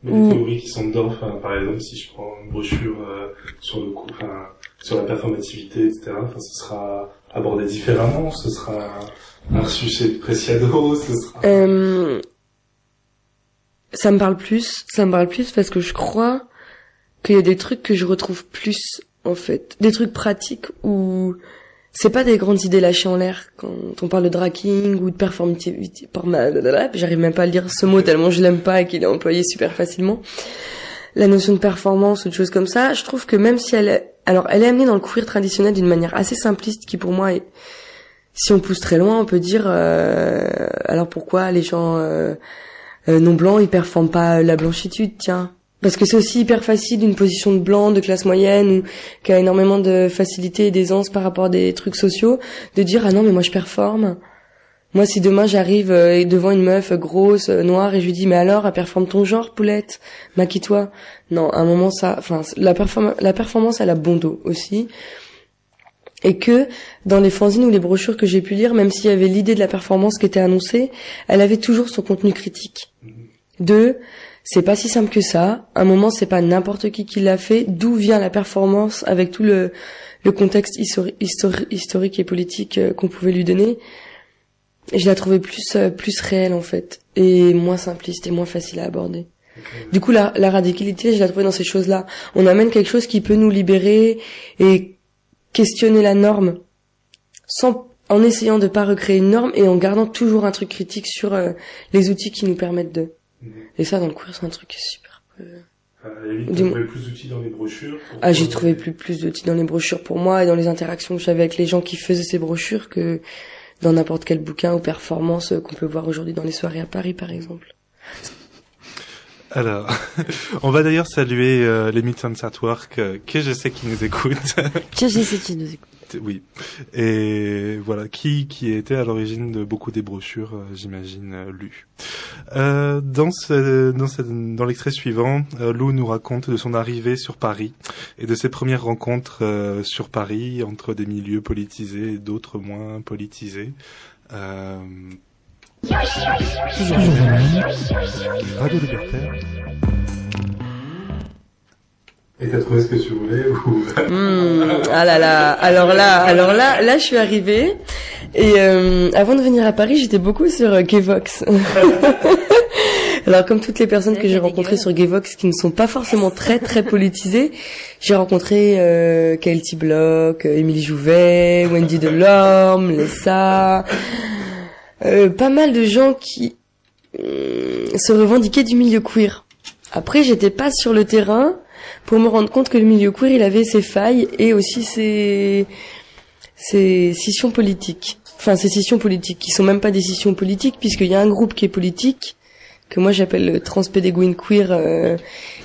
Mais Ou- les théories qui sont dedans, enfin, par exemple, si je prends une brochure euh, sur le coup, enfin, sur la performativité, etc., enfin, ce sera abordé différemment, ce sera un reçu chez Preciado, ce sera... Euh, ça me parle plus, ça me parle plus parce que je crois qu'il y a des trucs que je retrouve plus en fait, des trucs pratiques où c'est pas des grandes idées lâchées en l'air quand on parle de tracking ou de performativité. J'arrive même pas à lire ce mot tellement je l'aime pas et qu'il est employé super facilement. La notion de performance ou de choses comme ça, je trouve que même si elle est, alors elle est amenée dans le queer traditionnel d'une manière assez simpliste qui pour moi si on pousse très loin, on peut dire euh, alors pourquoi les gens euh, euh, non blancs ils performent pas la blanchitude, tiens. Parce que c'est aussi hyper facile d'une position de blanc, de classe moyenne ou qui a énormément de facilité et d'aisance par rapport à des trucs sociaux, de dire ah non mais moi je performe. Moi si demain j'arrive euh, devant une meuf grosse, euh, noire et je lui dis mais alors performe ton genre poulette, maquille-toi. Non, à un moment ça, enfin la, perform la performance elle a bon dos aussi et que dans les fanzines ou les brochures que j'ai pu lire, même s'il y avait l'idée de la performance qui était annoncée, elle avait toujours son contenu critique. Deux, c'est pas si simple que ça. À un moment, c'est pas n'importe qui qui l'a fait. D'où vient la performance avec tout le, le contexte histori- histori- historique et politique euh, qu'on pouvait lui donner? Et je la trouvais plus euh, plus réelle en fait et moins simpliste et moins facile à aborder. Du coup, la, la radicalité, je la trouvais dans ces choses-là. On amène quelque chose qui peut nous libérer et questionner la norme sans en essayant de pas recréer une norme et en gardant toujours un truc critique sur euh, les outils qui nous permettent de. Et ça, dans le cours, c'est un truc super. euh, à la limite, Dis-moi. t'as trouvé plus d'outils dans les brochures. Ah, j'ai trouvé plus plus d'outils dans les brochures pour moi et dans les interactions que j'avais avec les gens qui faisaient ces brochures que dans n'importe quel bouquin ou performance qu'on peut voir aujourd'hui dans les soirées à Paris, par exemple. Alors, on va d'ailleurs saluer euh, les Mutants at Work, euh, que je sais qui nous écoutent. Tiens, j'ai essayé de nous écouter. Oui. Et voilà, qui qui était à l'origine de beaucoup des brochures, euh, j'imagine, euh, lues. Euh, dans ce, dans ce, dans l'extrait suivant, euh, Lou nous raconte de son arrivée sur Paris et de ses premières rencontres euh, sur Paris entre des milieux politisés et d'autres moins politisés. Euh, Toujours Radio Libertaire. Et t'as trouvé ce que tu voulais ou Hmm, ah là là, alors là, alors là, là, je suis arrivée et euh, avant de venir à Paris, j'étais beaucoup sur euh, Gayvox. alors comme toutes les personnes que j'ai rencontrées sur Gayvox qui ne sont pas forcément très très politisées, j'ai rencontré euh, Block, euh, Émilie Jouvet, Wendy Delorme, Lessa, euh, pas mal de gens qui euh, se revendiquaient du milieu queer. Après, j'étais pas sur le terrain. Pour me rendre compte que le milieu queer, il avait ses failles et aussi ses, ses scissions politiques. Enfin, ces scissions politiques qui sont même pas des scissions politiques puisqu'il y a un groupe qui est politique que moi j'appelle le Transpédéguine Queer euh,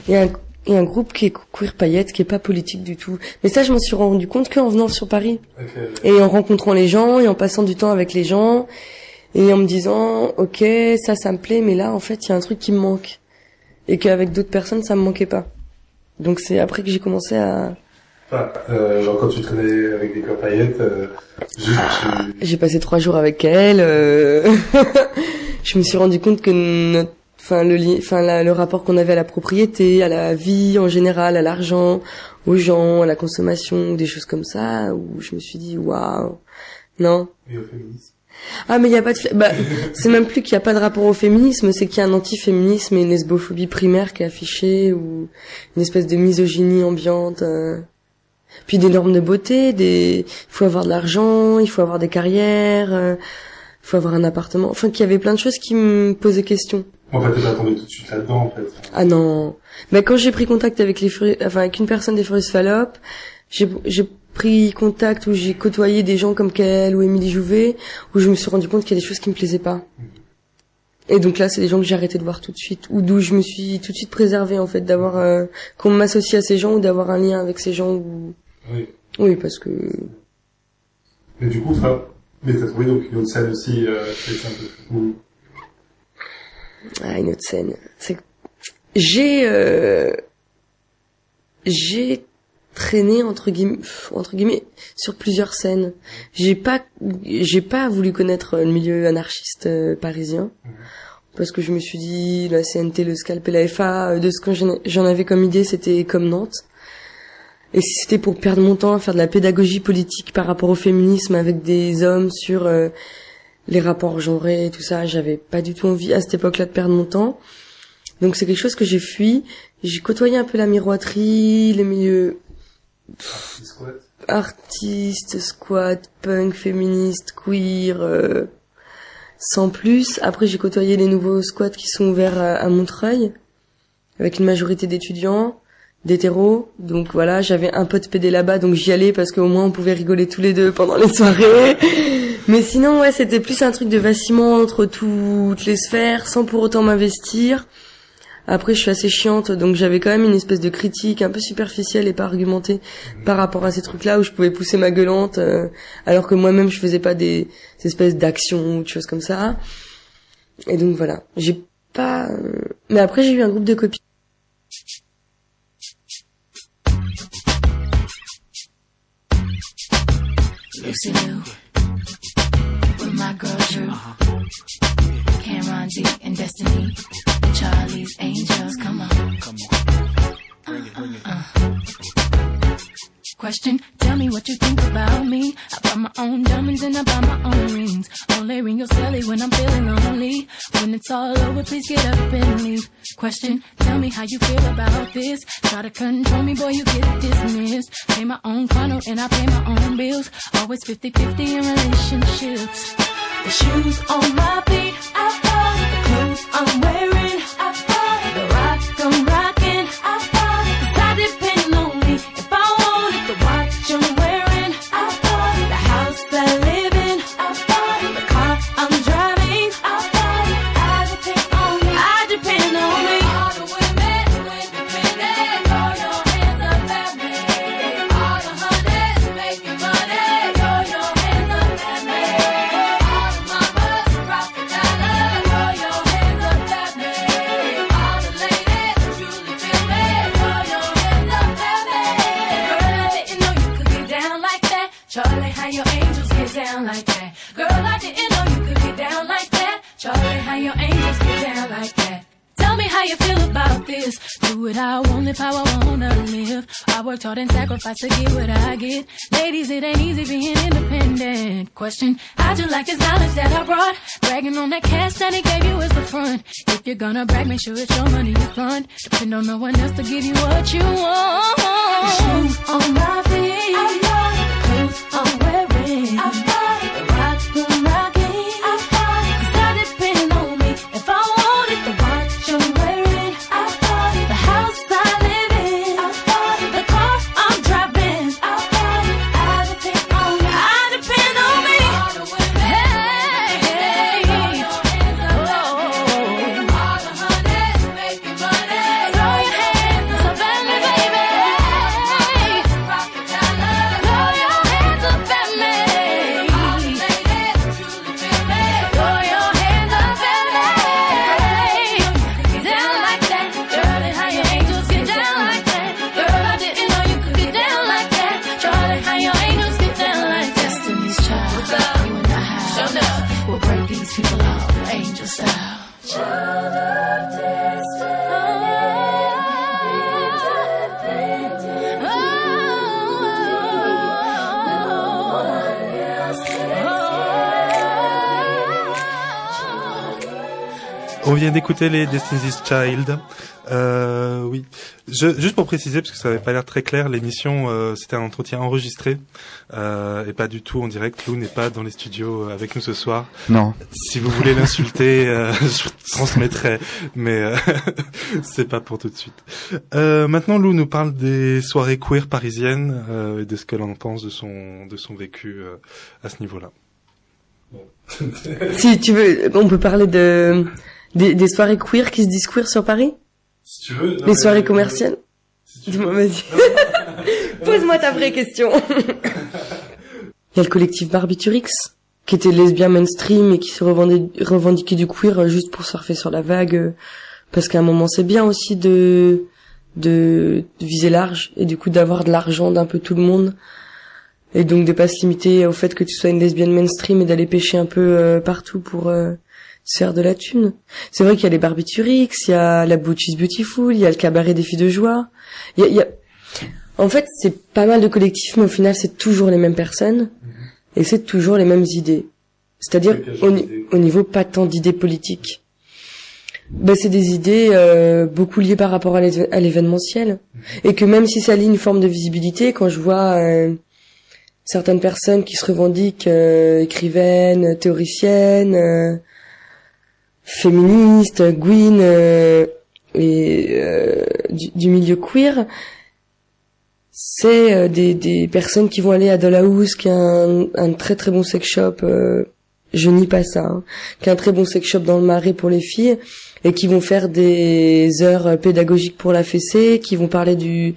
et un et un groupe qui est queer paillette qui est pas politique du tout. Mais ça, je m'en suis rendu compte qu'en venant sur Paris et en rencontrant les gens et en passant du temps avec les gens et en me disant ok ça ça me plaît mais là en fait il y a un truc qui me manque et qu'avec d'autres personnes ça me manquait pas donc c'est après que j'ai commencé à Enfin, euh, genre quand tu traînais avec des copaillettes, euh, juste tu... j'ai passé trois jours avec elle euh, je me suis rendu compte que notre enfin le li- enfin la- le rapport qu'on avait à la propriété à la vie en général à l'argent aux gens à la consommation des choses comme ça où je me suis dit waouh non Et au féminisme. Ah mais il y a pas de bah c'est même plus qu'il y a pas de rapport au féminisme, c'est qu'il y a un antiféminisme et une lesbophobie primaire qui est affichée ou une espèce de misogynie ambiante. euh. Puis des normes de beauté, des il faut avoir de l'argent, il faut avoir des carrières, euh, il faut avoir un appartement. Enfin qu'il y avait plein de choses qui me posaient question. En fait, tombé tout de suite là-dedans, en fait. Ah non. Mais quand j'ai pris contact avec les Furi- enfin avec une personne des Furious Fallop, j'ai j'ai pris contact où j'ai côtoyé des gens comme Kael ou Émilie Jouvet où je me suis rendu compte qu'il y a des choses qui me plaisaient pas. Et donc là, c'est des gens que j'ai arrêté de voir tout de suite ou d'où je me suis tout de suite préservée en fait d'avoir euh, qu'on m'associe à ces gens ou d'avoir un lien avec ces gens ou Oui. oui parce que Mais du coup, ça... Mais t'as trouvé donc une autre scène aussi, euh, un peu. Ah, une autre scène. C'est j'ai euh, j'ai traîné entre guillemets entre guillemets sur plusieurs scènes. J'ai pas j'ai pas voulu connaître le milieu anarchiste euh, parisien parce que je me suis dit la CNT, le Scalp et la FA euh, de ce que j'en j'en avais comme idée, c'était comme Nantes. Et si c'était pour perdre mon temps à faire de la pédagogie politique par rapport au féminisme avec des hommes sur euh, les rapports genrés et tout ça, j'avais pas du tout envie à cette époque-là de perdre mon temps. Donc c'est quelque chose que j'ai fui. J'ai côtoyé un peu la miroiterie, les milieux Artistes, squat, punk, féministe, queer, euh, sans plus. Après j'ai côtoyé les nouveaux squats qui sont ouverts à, à Montreuil, avec une majorité d'étudiants, d'hétéros. Donc voilà, j'avais un pote PD là-bas, donc j'y allais parce qu'au moins on pouvait rigoler tous les deux pendant les soirées. Mais sinon, ouais, c'était plus un truc de vacillement entre toutes les sphères, sans pour autant m'investir. Après, je suis assez chiante, donc j'avais quand même une espèce de critique un peu superficielle et pas argumentée par rapport à ces trucs-là où je pouvais pousser ma gueulante, euh, alors que moi-même je faisais pas des, espèces d'actions ou de choses comme ça. Et donc voilà, j'ai pas. euh, Mais après, j'ai eu un groupe de copines. Charlie's Angels, come on. Come on. Bring it, bring it. Uh, uh. Question, tell me what you think about me. I buy my own diamonds and I buy my own rings. Only ring your celly when I'm feeling lonely. When it's all over, please get up and leave. Question, tell me how you feel about this. Try to control me, boy, you get dismissed. Pay my own condo and I pay my own bills. Always 50-50 in relationships. The shoes on my feet, I bought it. The clothes I'm wearing, I and to get what I get. Ladies, it ain't easy being independent. Question, how'd you like this knowledge that I brought? Bragging on that cash that he gave you is the front. If you're gonna brag, make sure it's your money you fund. Depend on no one else to give you what you want. Shoes on my feet. I bought it. Clothes I'm wearing. I bought. The rock I'm rocking. Vient d'écouter les Destiny's Child. Euh, oui. Je, juste pour préciser, parce que ça n'avait pas l'air très clair, l'émission, euh, c'était un entretien enregistré euh, et pas du tout en direct. Lou n'est pas dans les studios avec nous ce soir. Non. Si vous voulez l'insulter, euh, je transmettrai, mais euh, c'est pas pour tout de suite. Euh, maintenant, Lou nous parle des soirées queer parisiennes euh, et de ce qu'elle en pense de son de son vécu euh, à ce niveau-là. Si tu veux, on peut parler de des, des soirées queer qui se disent queer sur Paris Si tu veux, Les soirées commerciales Dis-moi, vas-y. Pose-moi ta vraie question. Il y a le collectif Barbiturix, qui était lesbien mainstream et qui se revendiquait, du queer juste pour surfer sur la vague. Parce qu'à un moment, c'est bien aussi de, de viser large et du coup d'avoir de l'argent d'un peu tout le monde. Et donc de pas se limiter au fait que tu sois une lesbienne mainstream et d'aller pêcher un peu euh, partout pour euh, se faire de la thune. C'est vrai qu'il y a les Barbiturix, il y a la Butch is Beautiful, il y a le cabaret des filles de joie. Il y a, il y a- En fait, c'est pas mal de collectifs, mais au final, c'est toujours les mêmes personnes et c'est toujours les mêmes idées. C'est-à-dire au, niveau pas tant d'idées politiques. Ben, c'est des idées euh, beaucoup liées par rapport à l'é- à l'événementiel. Et que même si ça lie une forme de visibilité, quand je vois euh, certaines personnes qui se revendiquent euh, écrivaines, théoriciennes, féministes, Gwyn euh, et euh, du, du milieu queer, c'est euh, des, des personnes qui vont aller à Dollhouse, qui est un, un très très bon sex shop, euh, je nie pas ça, hein, qui est un très bon sex shop dans le Marais pour les filles, et qui vont faire des heures pédagogiques pour la fessée, qui vont parler du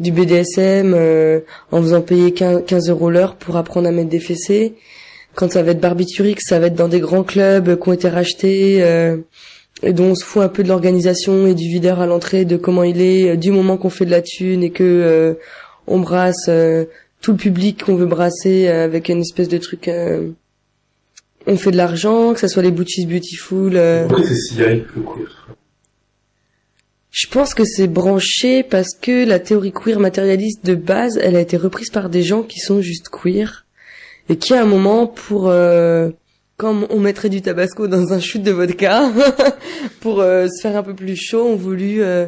du BDSM euh, en faisant payer 15 15 euros l'heure pour apprendre à mettre des fessées. Quand ça va être Barbiturix, ça va être dans des grands clubs qui ont été rachetés euh, et dont on se fout un peu de l'organisation et du videur à l'entrée, de comment il est, euh, du moment qu'on fait de la thune et que euh, on brasse euh, tout le public qu'on veut brasser euh, avec une espèce de truc. euh, on fait de l'argent, que ça soit les Butchies Beautiful. euh, Pourquoi c'est si le queer je pense que c'est branché parce que la théorie queer matérialiste de base, elle a été reprise par des gens qui sont juste queer et qui à un moment pour euh, comme on mettrait du tabasco dans un shoot de vodka pour euh, se faire un peu plus chaud, ont voulu euh,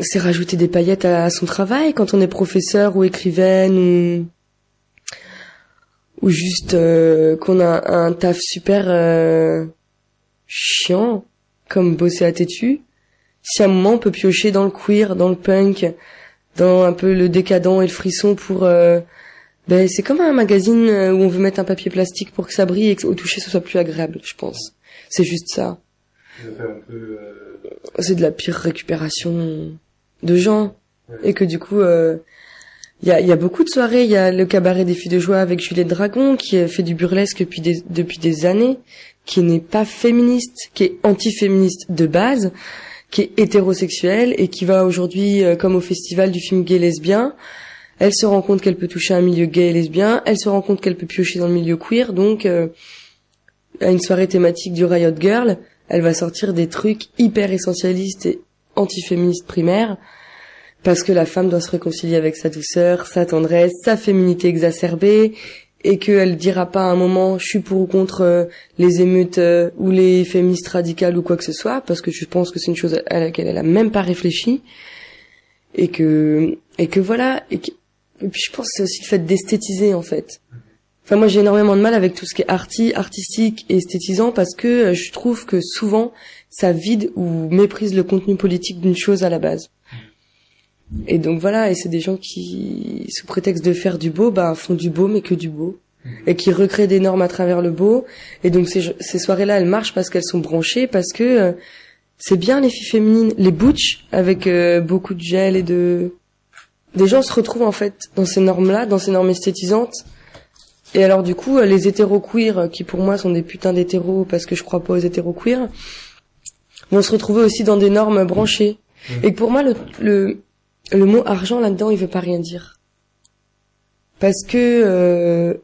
c'est rajouter des paillettes à, son travail quand on est professeur ou écrivaine ou ou juste euh, qu'on a un taf super euh, chiant comme bosser à têtu. Si à un moment on peut piocher dans le queer, dans le punk, dans un peu le décadent et le frisson pour ben c'est comme un magazine euh, où on veut mettre un papier plastique pour que ça brille et que au toucher ce soit plus agréable, je pense. C'est juste ça. C'est de la pire récupération de gens et que du coup euh, il y a, y a beaucoup de soirées, il y a le cabaret des filles de joie avec Juliette Dragon qui euh, fait du burlesque depuis des, depuis des années, qui n'est pas féministe, qui est anti-féministe de base, qui est hétérosexuelle et qui va aujourd'hui, euh, comme au festival du film gay lesbien, elle se rend compte qu'elle peut toucher un milieu gay et lesbien, elle se rend compte qu'elle peut piocher dans le milieu queer, donc euh, à une soirée thématique du Riot Girl, elle va sortir des trucs hyper essentialistes et anti-féministes primaires, parce que la femme doit se réconcilier avec sa douceur, sa tendresse, sa féminité exacerbée, et qu'elle dira pas à un moment je suis pour ou contre euh, les émeutes euh, ou les féministes radicales ou quoi que ce soit, parce que je pense que c'est une chose à laquelle elle a même pas réfléchi, et que et que voilà, et, que- et puis je pense c'est aussi le fait d'esthétiser en fait. Enfin moi j'ai énormément de mal avec tout ce qui est arty, artistique et esthétisant parce que euh, je trouve que souvent ça vide ou méprise le contenu politique d'une chose à la base. Et donc voilà, et c'est des gens qui, sous prétexte de faire du beau, bah font du beau mais que du beau, et qui recréent des normes à travers le beau. Et donc ces, ces soirées-là, elles marchent parce qu'elles sont branchées, parce que euh, c'est bien les filles féminines, les butch avec euh, beaucoup de gel et de, des gens se retrouvent en fait dans ces normes-là, dans ces normes esthétisantes. Et alors du coup, les hétéros queer, qui pour moi sont des putains d'hétéros parce que je crois pas aux hétéros queer, vont se retrouver aussi dans des normes branchées. Et que pour moi, le, le, le mot argent là-dedans, il veut pas rien dire. Parce que euh,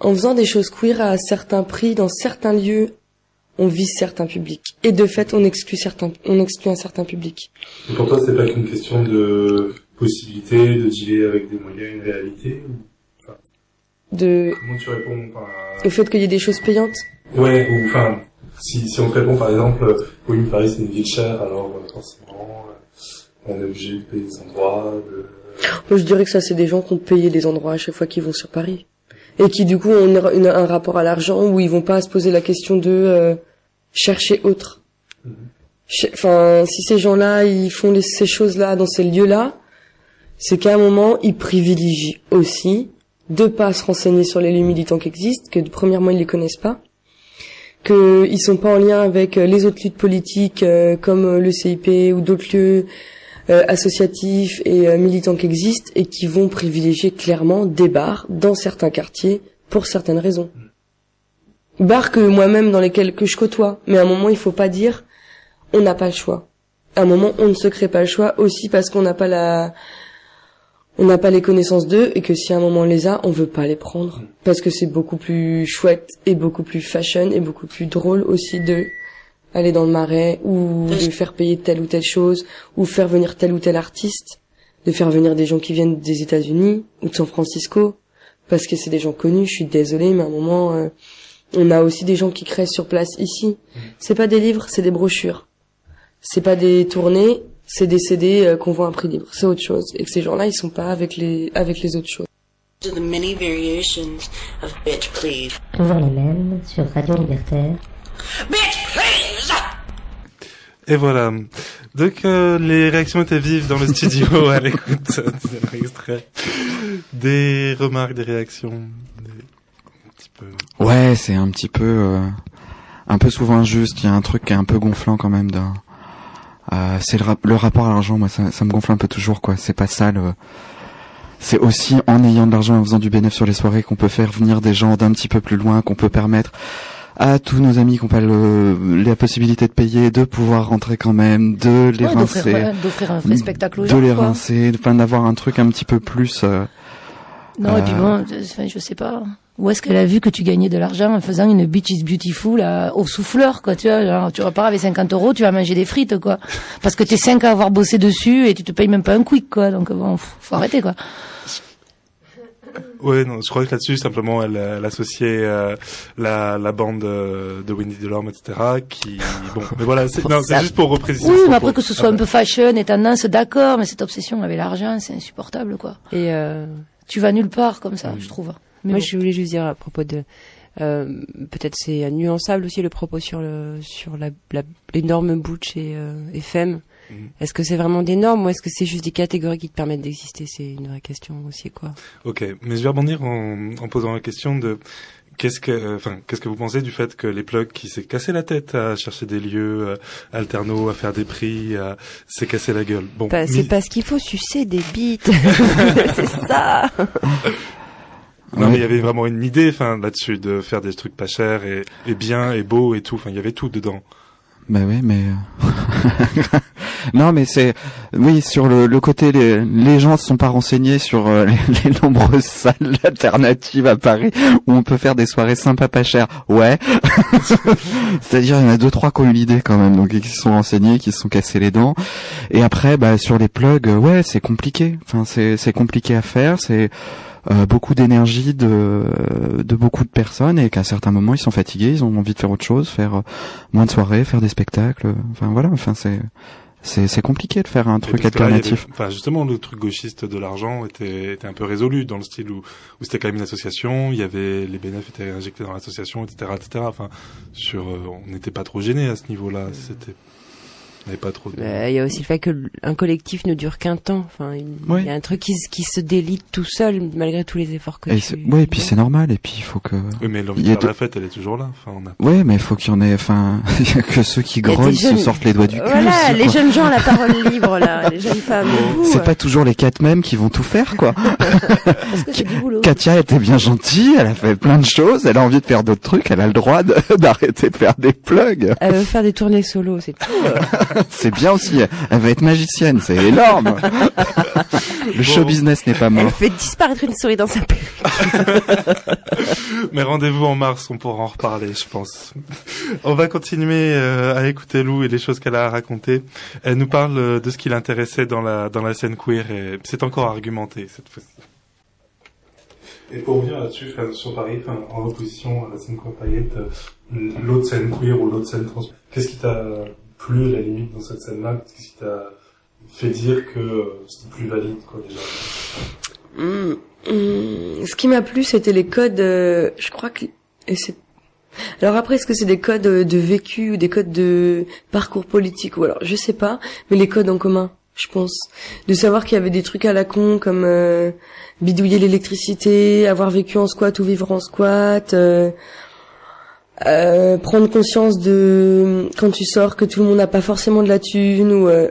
en faisant des choses queer à certains prix, dans certains lieux, on vise certains publics. Et de fait, on exclut certains, on exclut un certain public. Et pour toi, c'est pas qu'une question de possibilité de dealer avec des moyens une réalité ou De, Comment tu réponds à... au fait qu'il y ait des choses payantes. Ouais, ou enfin, si, si on te répond par exemple, euh, oui, mais Paris c'est une ville chère, alors euh, forcément, euh, on est obligé de payer des endroits, de... Moi, je dirais que ça, c'est des gens qui ont payé des endroits à chaque fois qu'ils vont sur Paris. Et qui, du coup, ont une- un rapport à l'argent où ils vont pas se poser la question de euh, chercher autre. Ch- Enfin, si ces gens-là, ils font les- ces choses-là dans ces lieux-là, c'est qu'à un moment, ils privilégient aussi de pas se renseigner sur les lieux militants qui existent, que premièrement, ils les connaissent pas, que ils sont pas en lien avec euh, les autres luttes politiques euh, comme euh, le CIP ou d'autres lieux euh, associatifs et militants qui existent et qui vont privilégier clairement des bars dans certains quartiers pour certaines raisons. Bars que moi-même dans lesquels que je côtoie, mais à un moment il faut pas dire on n'a pas le choix. À un moment on ne se crée pas le choix aussi parce qu'on n'a pas la on n'a pas les connaissances d'eux et que si à un moment on les a, on veut pas les prendre parce que c'est beaucoup plus chouette et beaucoup plus fashion et beaucoup plus drôle aussi de aller dans le marais ou de faire payer telle ou telle chose ou faire venir tel ou tel artiste, de faire venir des gens qui viennent des États-Unis ou de San Francisco parce que c'est des gens connus. Je suis désolée, mais à un moment, euh, on a aussi des gens qui créent sur place ici. C'est pas des livres, c'est des brochures. C'est pas des tournées, c'est des CD euh, qu'on vend à prix libre. C'est autre chose. Et que ces gens-là, ils sont pas avec les avec les autres choses. Toujours les mêmes sur Radio Libertaire. Bitch please! Et voilà. Donc euh, les réactions étaient vives dans le studio à l'écoute dernier extrait. Des remarques, des réactions, des... un petit peu... Ouais, c'est un petit peu, euh, un peu souvent injuste. Il y a un truc qui est un peu gonflant quand même. D'un, euh, c'est le, rap- le rapport à l'argent. Moi, ça, ça me gonfle un peu toujours, quoi. C'est pas ça. Le... C'est aussi en ayant de l'argent, en faisant du bénéfice sur les soirées, qu'on peut faire venir des gens d'un petit peu plus loin, qu'on peut permettre à tous nos amis qui n'ont pas le, la possibilité de payer, de pouvoir rentrer quand même, de les Ouais, rincer, d'offrir un vrai spectacle aux de gens. les quoi. rincer, enfin d'avoir un truc un petit peu plus. euh, Non, et puis Euh, bon, je sais pas. Où est-ce qu'elle a vu que tu gagnais de l'argent en faisant une Beach is Beautiful à- au souffleur, quoi, tu vois, genre, tu repars avec 50 euros, tu vas manger des frites, quoi. Parce que t'es 5 à avoir bossé dessus et tu te payes même pas un quick, quoi. Donc bon, faut, faut arrêter, quoi. Non, je crois que là-dessus, simplement, elle, elle associait euh, la, la bande euh, de Wendy Delorme, etc., qui... Bon, mais voilà, c'est Ça- juste pour repréciser. Oui, mais après que ce soit un peu fashion et tendance, d'accord, mais cette obsession avec l'argent, c'est insupportable, quoi. Et euh, Tu vas nulle part comme ça, je trouve. Mais moi, bon. je voulais juste dire à propos de, euh, peut-être c'est nuançable aussi le propos sur le sur la, la les normes Butch et, euh, Femme. Mhm. Est-ce que c'est vraiment des normes ou est-ce que c'est juste des catégories qui te permettent d'exister? C'est une vraie question aussi, quoi. Ok, mais je vais rebondir en, en posant la question de qu'est-ce que, euh, enfin, qu'est-ce que vous pensez du fait que les plugs qui s'est cassé la tête à chercher des lieux euh, alternos, à faire des prix, à s'est cassé la gueule. Bon, Bah, c'est parce qu'il faut sucer des bites. c'est ça. non, Ouais. mais il y avait vraiment une idée, enfin, là-dessus, de faire des trucs pas chers et, et bien et beaux et tout. Enfin, il y avait tout dedans. Bah oui, mais euh, non, mais c'est oui sur le, le côté les, les gens se sont pas renseignés sur euh, les, les nombreuses salles alternatives à Paris où on peut faire des soirées sympas pas chères. Ouais, c'est-à-dire il y en a deux trois qui ont eu l'idée quand même, donc qui se sont renseignés, qui se sont cassés les dents. Et après, bah sur les plugs, ouais, c'est compliqué. Enfin, c'est c'est compliqué à faire. C'est euh, beaucoup d'énergie de, de beaucoup de personnes et qu'à certains moments ils sont fatigués, ils ont envie de faire autre chose, faire euh, moins de soirées, faire des spectacles. euh, Enfin voilà, enfin c'est c'est c'est compliqué de faire un truc avait- alternatif. Enfin, justement, le truc gauchiste de l'argent était, était un peu résolu dans le style où, où c'était quand même une association, il y avait les bénéfices étaient injectés dans l'association, etc., etc. Enfin, sur, euh, on n'était pas trop gêné à ce niveau-là. C'était, pas trop. De... Euh, Il y a aussi le fait que l- un collectif ne dure qu'un temps. Enfin, il y a un truc qui, se- qui se délite tout seul malgré tous les efforts que Et tu. ouais, et puis c'est normal. Et puis il faut que Oui, mais l'envie de de- la fête, elle est toujours là. Enfin, on a. ouais, mais il faut qu'il y en ait. Enfin, il y a que ceux qui grognent se jeunes- sortent les doigts du cul. Voilà, aussi, les jeunes gens à la parole libre, là, les jeunes femmes. C'est pas toujours les quatre mêmes qui vont tout faire, quoi. Parce que c'est du boulot. Katia était bien gentille, elle a fait plein de choses, elle a envie de faire d'autres trucs, elle a le droit de- d'arrêter de faire des plugs. Elle veut faire des tournées solo, c'est tout. C'est bien aussi, elle va être magicienne, c'est énorme. Le show business n'est pas Elle mort. fait disparaître une souris dans sa perruque. Mais rendez-vous en mars, on pourra en reparler, je pense. On va continuer euh, à écouter Lou et les choses qu'elle a à raconter. Elle nous parle euh, de ce qui l'intéressait dans la dans la scène queer et c'est encore argumenté cette fois-ci. Et pour revenir là-dessus, sur Paris, en opposition à la scène queer paillette, euh, l'autre scène queer ou l'autre scène trans, qu'est-ce qui t'a plu à la limite dans cette scène-là Qu'est-ce qui t'a fait dire que euh, c'était plus valide, quoi, déjà Hum, hum, ce qui m'a plu, c'était les codes. euh, je crois que et c'est. Alors après, est-ce que c'est des codes euh, de vécu ou des codes de parcours politique ou alors je sais pas, mais les codes en commun, je pense, de savoir qu'il y avait des trucs à la con comme euh, bidouiller l'électricité, avoir vécu en squat ou vivre en squat. euh, euh, prendre conscience de quand tu sors que tout le monde n'a pas forcément de la thune ou euh,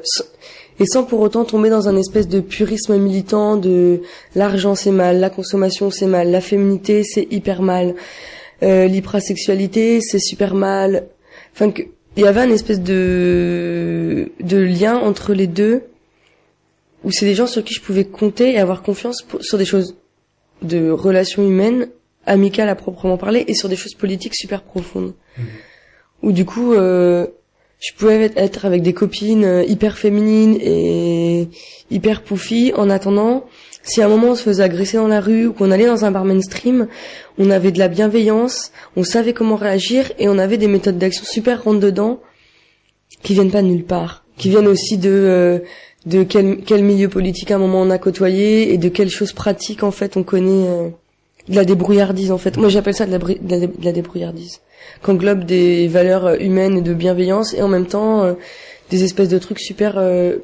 et sans pour autant tomber dans un espèce de purisme militant de l'argent c'est mal, la consommation c'est mal, la féminité c'est hyper mal, euh, l'hyprasexualité c'est super mal. Enfin que il y avait un espèce de de lien entre les deux où c'est des gens sur qui je pouvais compter et avoir confiance sur des choses de relations humaines amicales à proprement parler et sur des choses politiques super profondes. Où du coup, euh, je pouvais être- avec des copines euh, hyper féminines et hyper pouffies en attendant. Si à un moment on se faisait agresser dans la rue ou qu'on allait dans un bar mainstream, on avait de la bienveillance, on savait comment réagir et on avait des méthodes d'action super rentre dedans qui viennent pas de nulle part, qui viennent aussi de euh, de quel, quel milieu politique à un moment on a côtoyé et de quelles choses pratiques en fait on connaît euh, de la débrouillardise en fait. Moi j'appelle ça de la, bri- de la, dé- de la débrouillardise. Qu'englobe des valeurs euh, humaines et de bienveillance et en même temps euh, des espèces de trucs super euh,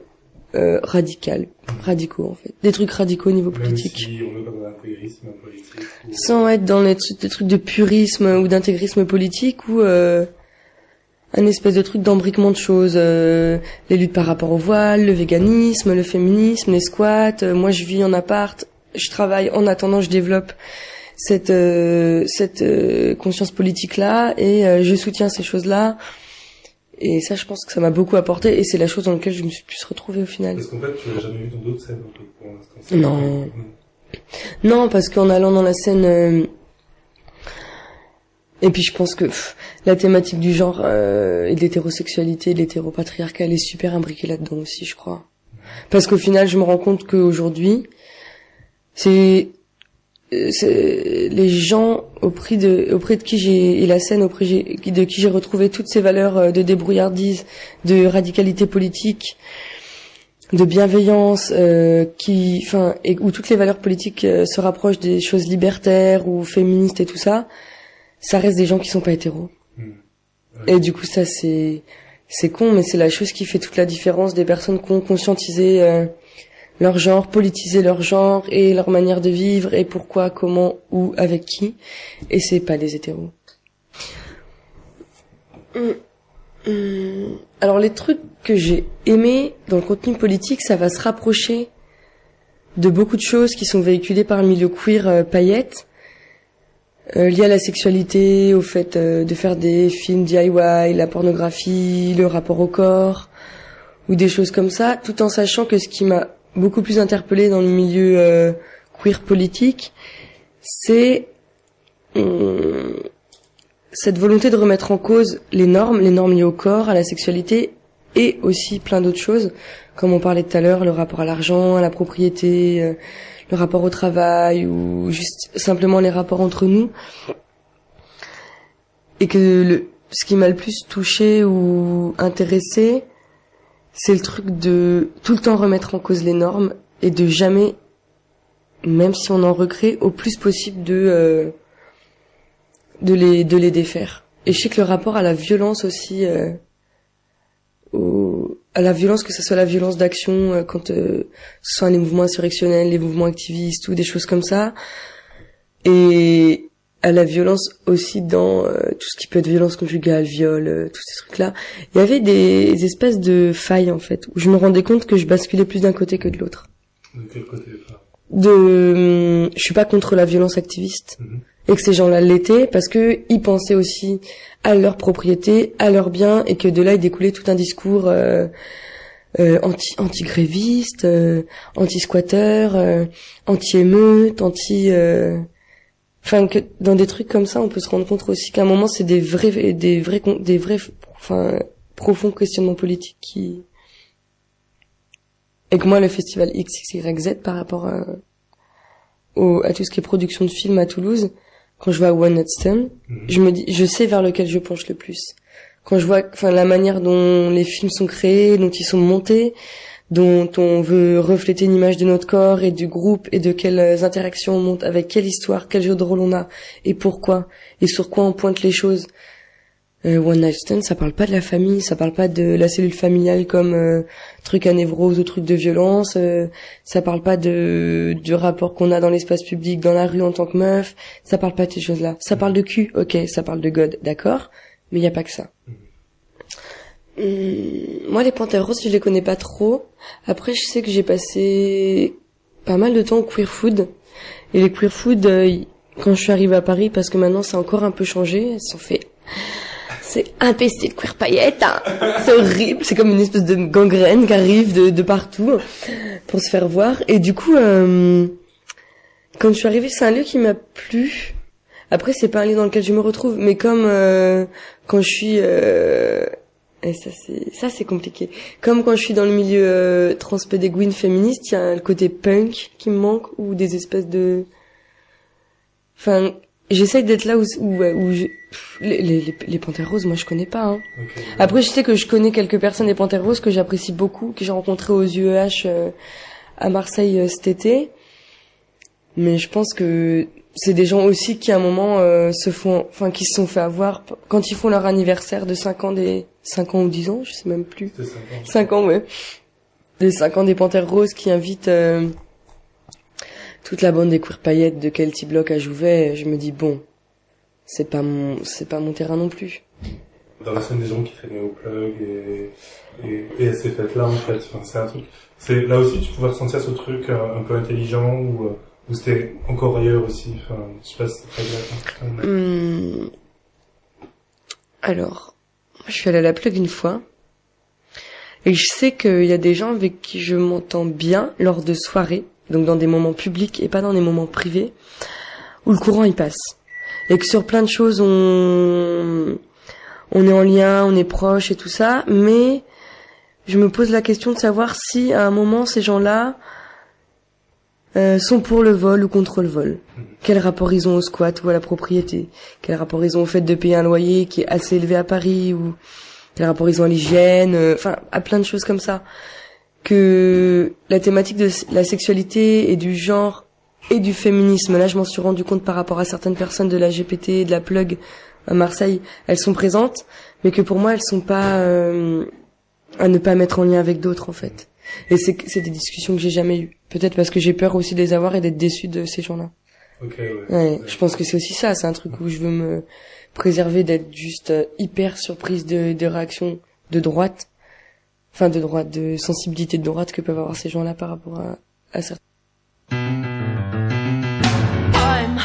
euh, radicales, radicaux en fait. Des trucs radicaux au niveau Même politique. si on est dans l'intégrisme politique. ou- Sans être dans les trucs, des trucs de purisme ou d'intégrisme politique ou euh, un espèce de truc d'embriquement de choses. euh, les luttes par rapport au voile, le véganisme, le féminisme, les squats. moi, je vis en appart, je travaille. En attendant, je développe cette euh, cette euh, conscience politique là et euh, je soutiens ces choses là. Et ça, je pense que ça m'a beaucoup apporté et c'est la chose dans laquelle je me suis plus retrouvée au final. Parce qu'en fait, tu l'as jamais vu dans d'autres scènes, pour l'instant. Non. Non, parce qu'en allant dans la scène... euh, Et puis je pense que pff, la thématique du genre euh, et de l'hétérosexualité, de l'hétéropatriarcat, elle est super imbriquée là-dedans aussi, je crois. Parce qu'au final, je me rends compte qu'aujourd'hui, c'est les gens auprès de auprès de qui j'ai et la scène auprès de qui j'ai retrouvé toutes ces valeurs euh, de débrouillardise, de radicalité politique, de bienveillance, euh, qui, enfin, et où toutes les valeurs politiques euh, se rapprochent des choses libertaires ou féministes et tout ça, ça reste des gens qui sont pas hétéros. Et du coup, ça c'est c'est con, mais c'est la chose qui fait toute la différence des personnes qui ont conscientisé euh, leur genre, politisé leur genre et leur manière de vivre et pourquoi, comment, où, avec qui. Et c'est pas les hétéros. Hum, hum. Alors les trucs que j'ai aimés dans le contenu politique, ça va se rapprocher de beaucoup de choses qui sont véhiculées par le milieu queer euh, paillette, euh, liées à la sexualité, au fait euh, de faire des films DIY, la pornographie, le rapport au corps, ou des choses comme ça, tout en sachant que ce qui m'a beaucoup plus interpellé dans le milieu euh, queer politique, c'est hum, cette volonté de remettre en cause les normes, les normes liées au corps, à la sexualité et aussi plein d'autres choses, comme on parlait tout à l'heure, le rapport à l'argent, à la propriété, euh, le rapport au travail ou juste simplement les rapports entre nous. Et que le, ce qui m'a le plus touché ou intéressé, c'est le truc de tout le temps remettre en cause les normes et de jamais, même si on en recrée, au plus possible de euh, de les de les défaire. Et je sais que le rapport à la violence aussi, euh, au- à la violence que ce soit la violence d'action euh, quand euh, ce soit les mouvements insurrectionnels, les mouvements activistes ou des choses comme ça, et à la violence aussi dans euh, tout ce qui peut être violence conjugale, viol, euh, tous ces trucs-là. Il y avait des espèces de failles en fait où je me rendais compte que je basculais plus d'un côté que de l'autre. De quel côté De, hum, je suis pas contre la violence activiste et que ces gens-là l'étaient parce que ils pensaient aussi à leur propriété, à leurs biens et que de là il découlait tout un discours euh, euh, anti anti gréviste, anti squatteur, anti émeute, anti euh, enfin que dans des trucs comme ça on peut se rendre compte aussi qu'à un moment c'est des vrais des vrais des vrais enfin profonds questionnements politiques qui et que moi le festival XYZ par rapport à au, à tout ce qui est production de films à Toulouse, quand je vois One Night Stand, je me dis, je sais vers lequel je penche le plus. Quand je vois, enfin, la manière dont les films sont créés, dont ils sont montés, dont on veut refléter une image de notre corps et du groupe et de quelles interactions on monte, avec quelle histoire, quel jeu de rôle on a et pourquoi et sur quoi on pointe les choses. Euh, One Night Stand, ça parle pas de la famille, ça parle pas de la cellule familiale comme euh, truc à névrose ou truc de violence, euh, ça parle pas de du rapport qu'on a dans l'espace public, dans la rue en tant que meuf, ça parle pas de ces choses-là. Ça parle de cul, ok, ça parle de God, d'accord, mais il y a pas que ça. Hum, moi, les panthères je les connais pas trop. Après, je sais que j'ai passé pas mal de temps au queer food. Et les queer food, euh, quand je suis arrivée à Paris, parce que maintenant, c'est encore un peu changé, elles sont fait... C'est impesté de queer paillettes, hein. C'est horrible. C'est comme une espèce de gangrène qui arrive de, de partout pour se faire voir. Et du coup, euh, quand je suis arrivée, c'est un lieu qui m'a plu. Après, c'est pas un lieu dans lequel je me retrouve, mais comme euh, quand je suis euh, et ça c'est ça c'est compliqué. Comme quand je suis dans le milieu euh, transpédéguine féministe, il y a le côté punk qui me manque ou des espèces de enfin j'essaye d'être là où où, où je- pff, les, les, les, les panthères roses moi je connais pas hein. Après je sais que je connais quelques personnes des panthères roses que j'apprécie beaucoup que j'ai rencontrées aux UEH euh, à Marseille euh, cet été. Mais je pense que c'est des gens aussi qui à un moment euh, se font enfin qui se sont fait avoir quand ils font leur anniversaire de 5 ans des 5 ans ou 10 ans, je sais même plus. 5 ans, ouais. Des 5 ans des Panthères Roses qui invitent euh, toute la bande des queer paillettes de Kelty Block à Jouvet. Je me dis bon, c'est pas mon c'est pas mon terrain non plus. Dans la scène des gens qui traînaient au plug et, et, et à ces fêtes-là, en fait, enfin, c'est un truc. C'est, là aussi, tu pouvais ressentir ce truc euh, un peu intelligent ou, euh, ou c'était encore ailleurs aussi. Enfin, je sais pas si c'est très bien. Hum, Alors, je suis allée à la plug une fois. Et je sais qu'il y a des gens avec qui je m'entends bien lors de soirées, donc dans des moments publics et pas dans des moments privés, où le courant il passe. Et que sur plein de choses on, on est en lien, on est proche et tout ça, mais je me pose la question de savoir si à un moment ces gens-là euh, sont pour le vol ou contre le vol. Quel rapport ils ont au squat ou à la propriété? Quel rapport ils ont au fait de payer un loyer qui est assez élevé à Paris ou quel rapport ils ont à l'hygiène euh, Enfin, à plein de choses comme ça. Que la thématique de la sexualité et du genre et du féminisme, là je m'en suis rendu compte par rapport à certaines personnes de la GPT, de la plug à Marseille, elles sont présentes, mais que pour moi elles sont pas euh, à ne pas mettre en lien avec d'autres en fait. Et c'est c'est des discussions que j'ai jamais eues. Peut-être parce que j'ai peur aussi de les avoir et d'être déçue de ces gens-là. Ouais. Ouais, je pense que c'est aussi ça, c'est un truc où je veux me préserver d'être juste euh, hyper surprise de, de réactions de droite, enfin de droite, de sensibilité de droite que peuvent avoir ces gens-là par rapport à, à certains. I'm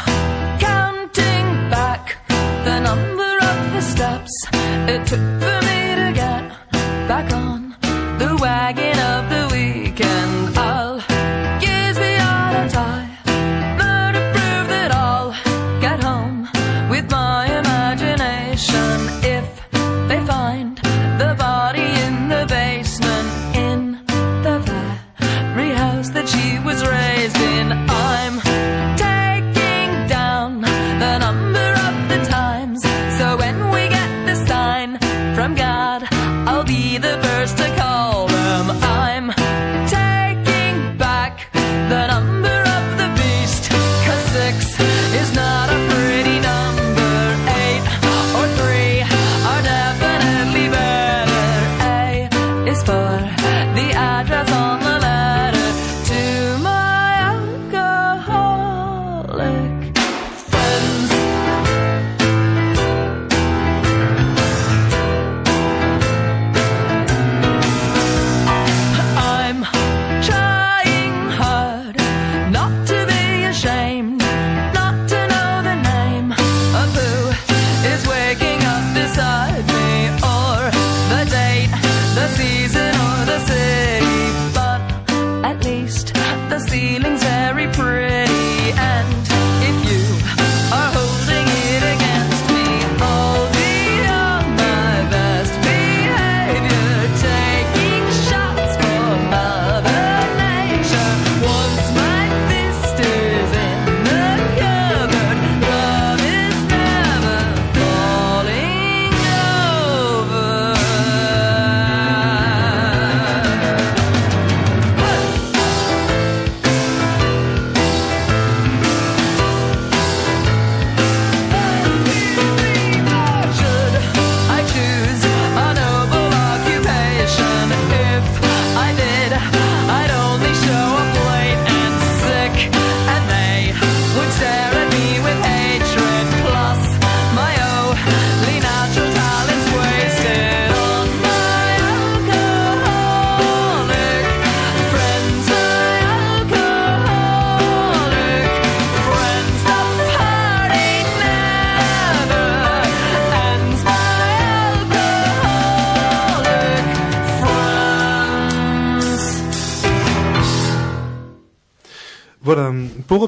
counting back the number of the steps it took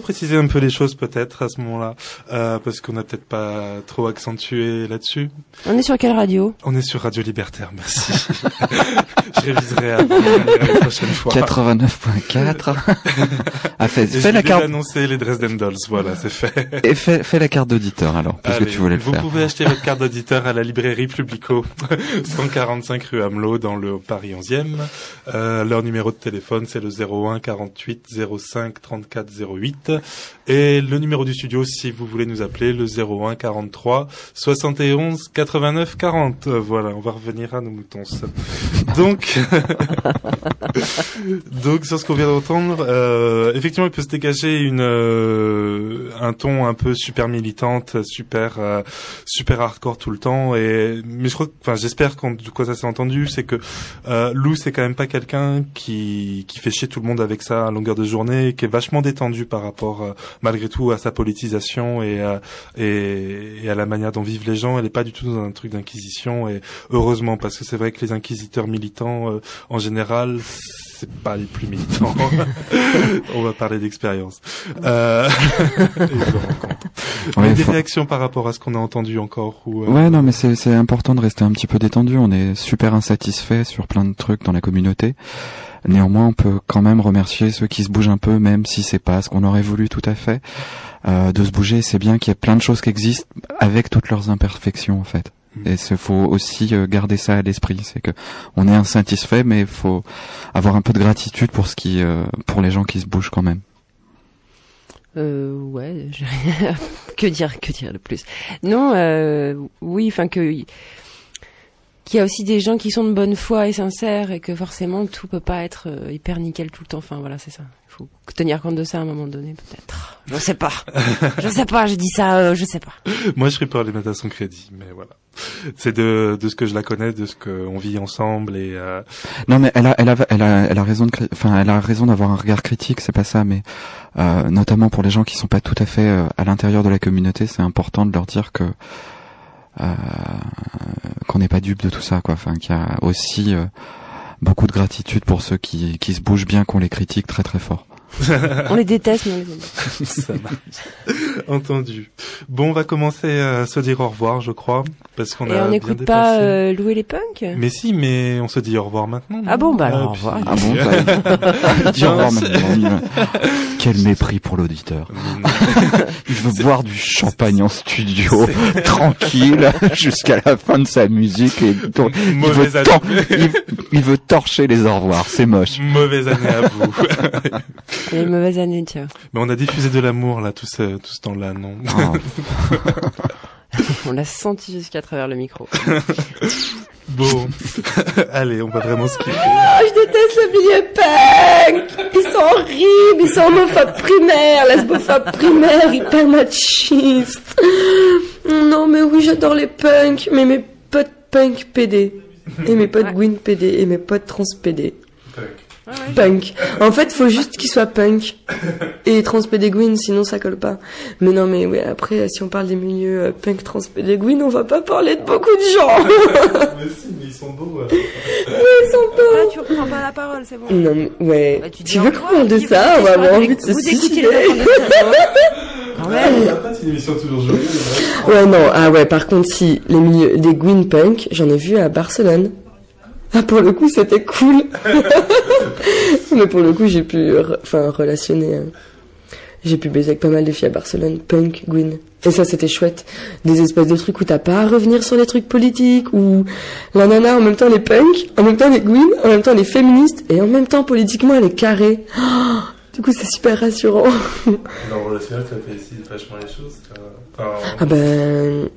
repréciser un peu les choses peut-être à ce moment-là, euh, parce qu'on n'a peut-être pas trop accentué là-dessus. On est sur quelle radio? On est sur Radio Libertaire, merci. Je réviserai avant la prochaine fois. 89.4. ah, fais, fais la carte. annoncer les Dresden Dolls, voilà, c'est fait. Et fais, fais la carte d'auditeur alors, parce que Allez, tu voulais le vous faire. pouvez acheter votre carte d'auditeur à la librairie Publico, 145 rue Hamelot dans le Paris 11e. Euh, leur numéro de téléphone c'est le 01 48 05 34 08 et le numéro du studio si vous voulez nous appeler le 01 43 71 89 40. Euh, Voilà, on va revenir à nos moutons. Donc donc sur ce qu'on vient d'entendre, euh, effectivement, il peut se dégager une euh, un ton un peu super militante, super euh, super hardcore tout le temps. Et mais je crois, enfin, j'espère qu'on quoi ça s'est entendu, c'est que euh, Lou c'est quand même pas quelqu'un qui qui fait chier tout le monde avec ça à longueur de journée, qui est vachement détendu par rapport euh, malgré tout à sa politisation et, euh, et et à la manière dont vivent les gens. Elle est pas du tout dans un truc d'inquisition et heureusement parce que c'est vrai que les inquisiteurs militants euh, en général c'est pas les plus militants. On va parler d'expérience. Euh... compte. Ouais, des faut- réactions par rapport à ce qu'on a entendu encore ou, euh, Ouais, non, mais c'est c'est important de rester un petit peu détendu. On est super insatisfait sur plein de trucs dans la communauté. Néanmoins, on peut quand même remercier ceux qui se bougent un peu, même si c'est pas ce qu'on aurait voulu tout à fait. Euh, de se bouger, c'est bien qu'il y ait plein de choses qui existent avec toutes leurs imperfections, en fait. Et il faut aussi euh, garder ça à l'esprit, c'est que on est insatisfait, mais il faut avoir un peu de gratitude pour ce qui, euh, pour les gens qui se bougent quand même. Euh, ouais, que dire, que dire de plus Non, euh, oui, enfin que qu'il y a aussi des gens qui sont de bonne foi et sincères et que forcément tout peut pas être euh, hyper nickel tout le temps. Enfin voilà, c'est ça. Il faut tenir compte de ça à un moment donné, peut-être. Je sais pas. je sais pas. J'ai dit ça. euh, je sais pas. Moi, je serais pas les mettre à son crédit, mais voilà. C'est de, de ce que je la connais, de ce qu'on vit ensemble et euh, Non mais elle a, elle a, elle a, elle a raison de, enfin, elle a raison d'avoir un regard critique, c'est pas ça, mais euh, notamment pour les gens qui sont pas tout à fait euh, à l'intérieur de la communauté, c'est important de leur dire que euh, qu'on n'est pas dupe de tout ça, quoi. Enfin, qu'il y a aussi euh, beaucoup de gratitude pour ceux qui, qui se bougent bien, qu'on les critique très très fort. On les déteste, mais on les aime. ça marche. Entendu. Bon, on va commencer à se dire au revoir, je crois, parce qu'on Et a on bien n'écoute pas euh, Louer les punks? Mais si, mais on se dit au revoir maintenant. Ah bon, bah alors, au puis- revoir. Ah bon bah, Dis au revoir maintenant. Quel mépris pour l'auditeur. Il veut boire du champagne en studio, tranquille, jusqu'à la fin de sa musique. Et donc, il, veut il, il veut torcher les au revoir, c'est moche. Mauvaise année à vous. Les mauvaises années, tiens. mais on a diffusé de l'amour là, tout ce, tout ce temps-là, non Oh. On l'a senti jusqu'à travers le micro. Bon, allez, on va vraiment se quitter. Ah, je déteste le milieu punk Ils sont horribles, ils sont homophobes primaires, lesbophobes primaires, hyper machistes. Non mais oui, j'adore les punks, mais mes potes punk PD. Et mes potes Gwyn PD, et mes potes trans PD. Punk. En fait, faut juste qu'ils soient punk. Et trans PD Gwyn, sinon ça colle pas. Mais non mais ouais, après, si on parle des milieux euh, punk trans PD Gwyn, on va pas parler de beaucoup de gens. mais si, mais ils sont beaux. Ils sont beaux. Là, tu reprends pas la parole, c'est bon. Non, mais, ouais. Bah, tu veux qu'on parle de ça On va avoir envie de se suicider. une émission toujours joyeuse. Ouais, non, ah ouais, par contre, si, les milieux, des Gwyn Punk, j'en ai vu à Barcelone. Ah, pour le coup, c'était cool. Mais pour le coup, j'ai pu, enfin, relationner, hein. j'ai pu baiser avec pas mal de filles à Barcelone, punk, Gwyn. Et ça, c'était chouette. Des espèces de trucs où t'as pas à revenir sur les trucs politiques, où la nana, en même temps, elle est punk, en même temps, elle est Gwyn, en même temps, elle est féministe, et en même temps, politiquement, elle est carrée. Oh, du coup, c'est super rassurant. Dans relationnel, ça fait aussi vachement les choses. Enfin, Ah ben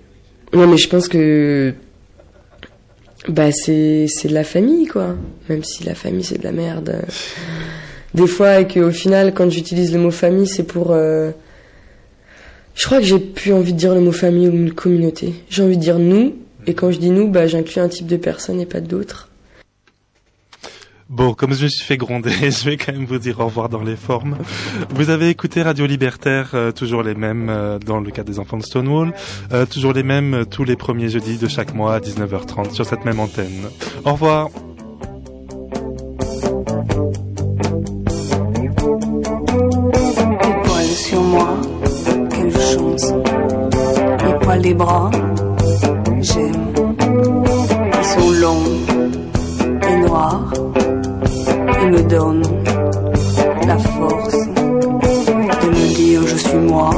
non mais je pense que bah c'est c'est de la famille quoi. Même si la famille c'est de la merde. Des fois et qu'au final quand j'utilise le mot famille c'est pour euh, je crois que j'ai plus envie de dire le mot famille ou communauté. J'ai envie de dire nous et quand je dis nous bah j'inclus un type de personne et pas d'autres. Bon, comme je me suis fait gronder, je vais quand même vous dire au revoir dans les formes. Vous avez écouté Radio Libertaire, euh, toujours les mêmes euh, dans le cas des enfants de Stonewall, euh, toujours les mêmes tous les premiers jeudis de chaque mois à 19h30 sur cette même antenne. Au revoir. Sur moi, quelle chance. Les poils bras, j'aime. Et me donne la force de me dire je suis moi.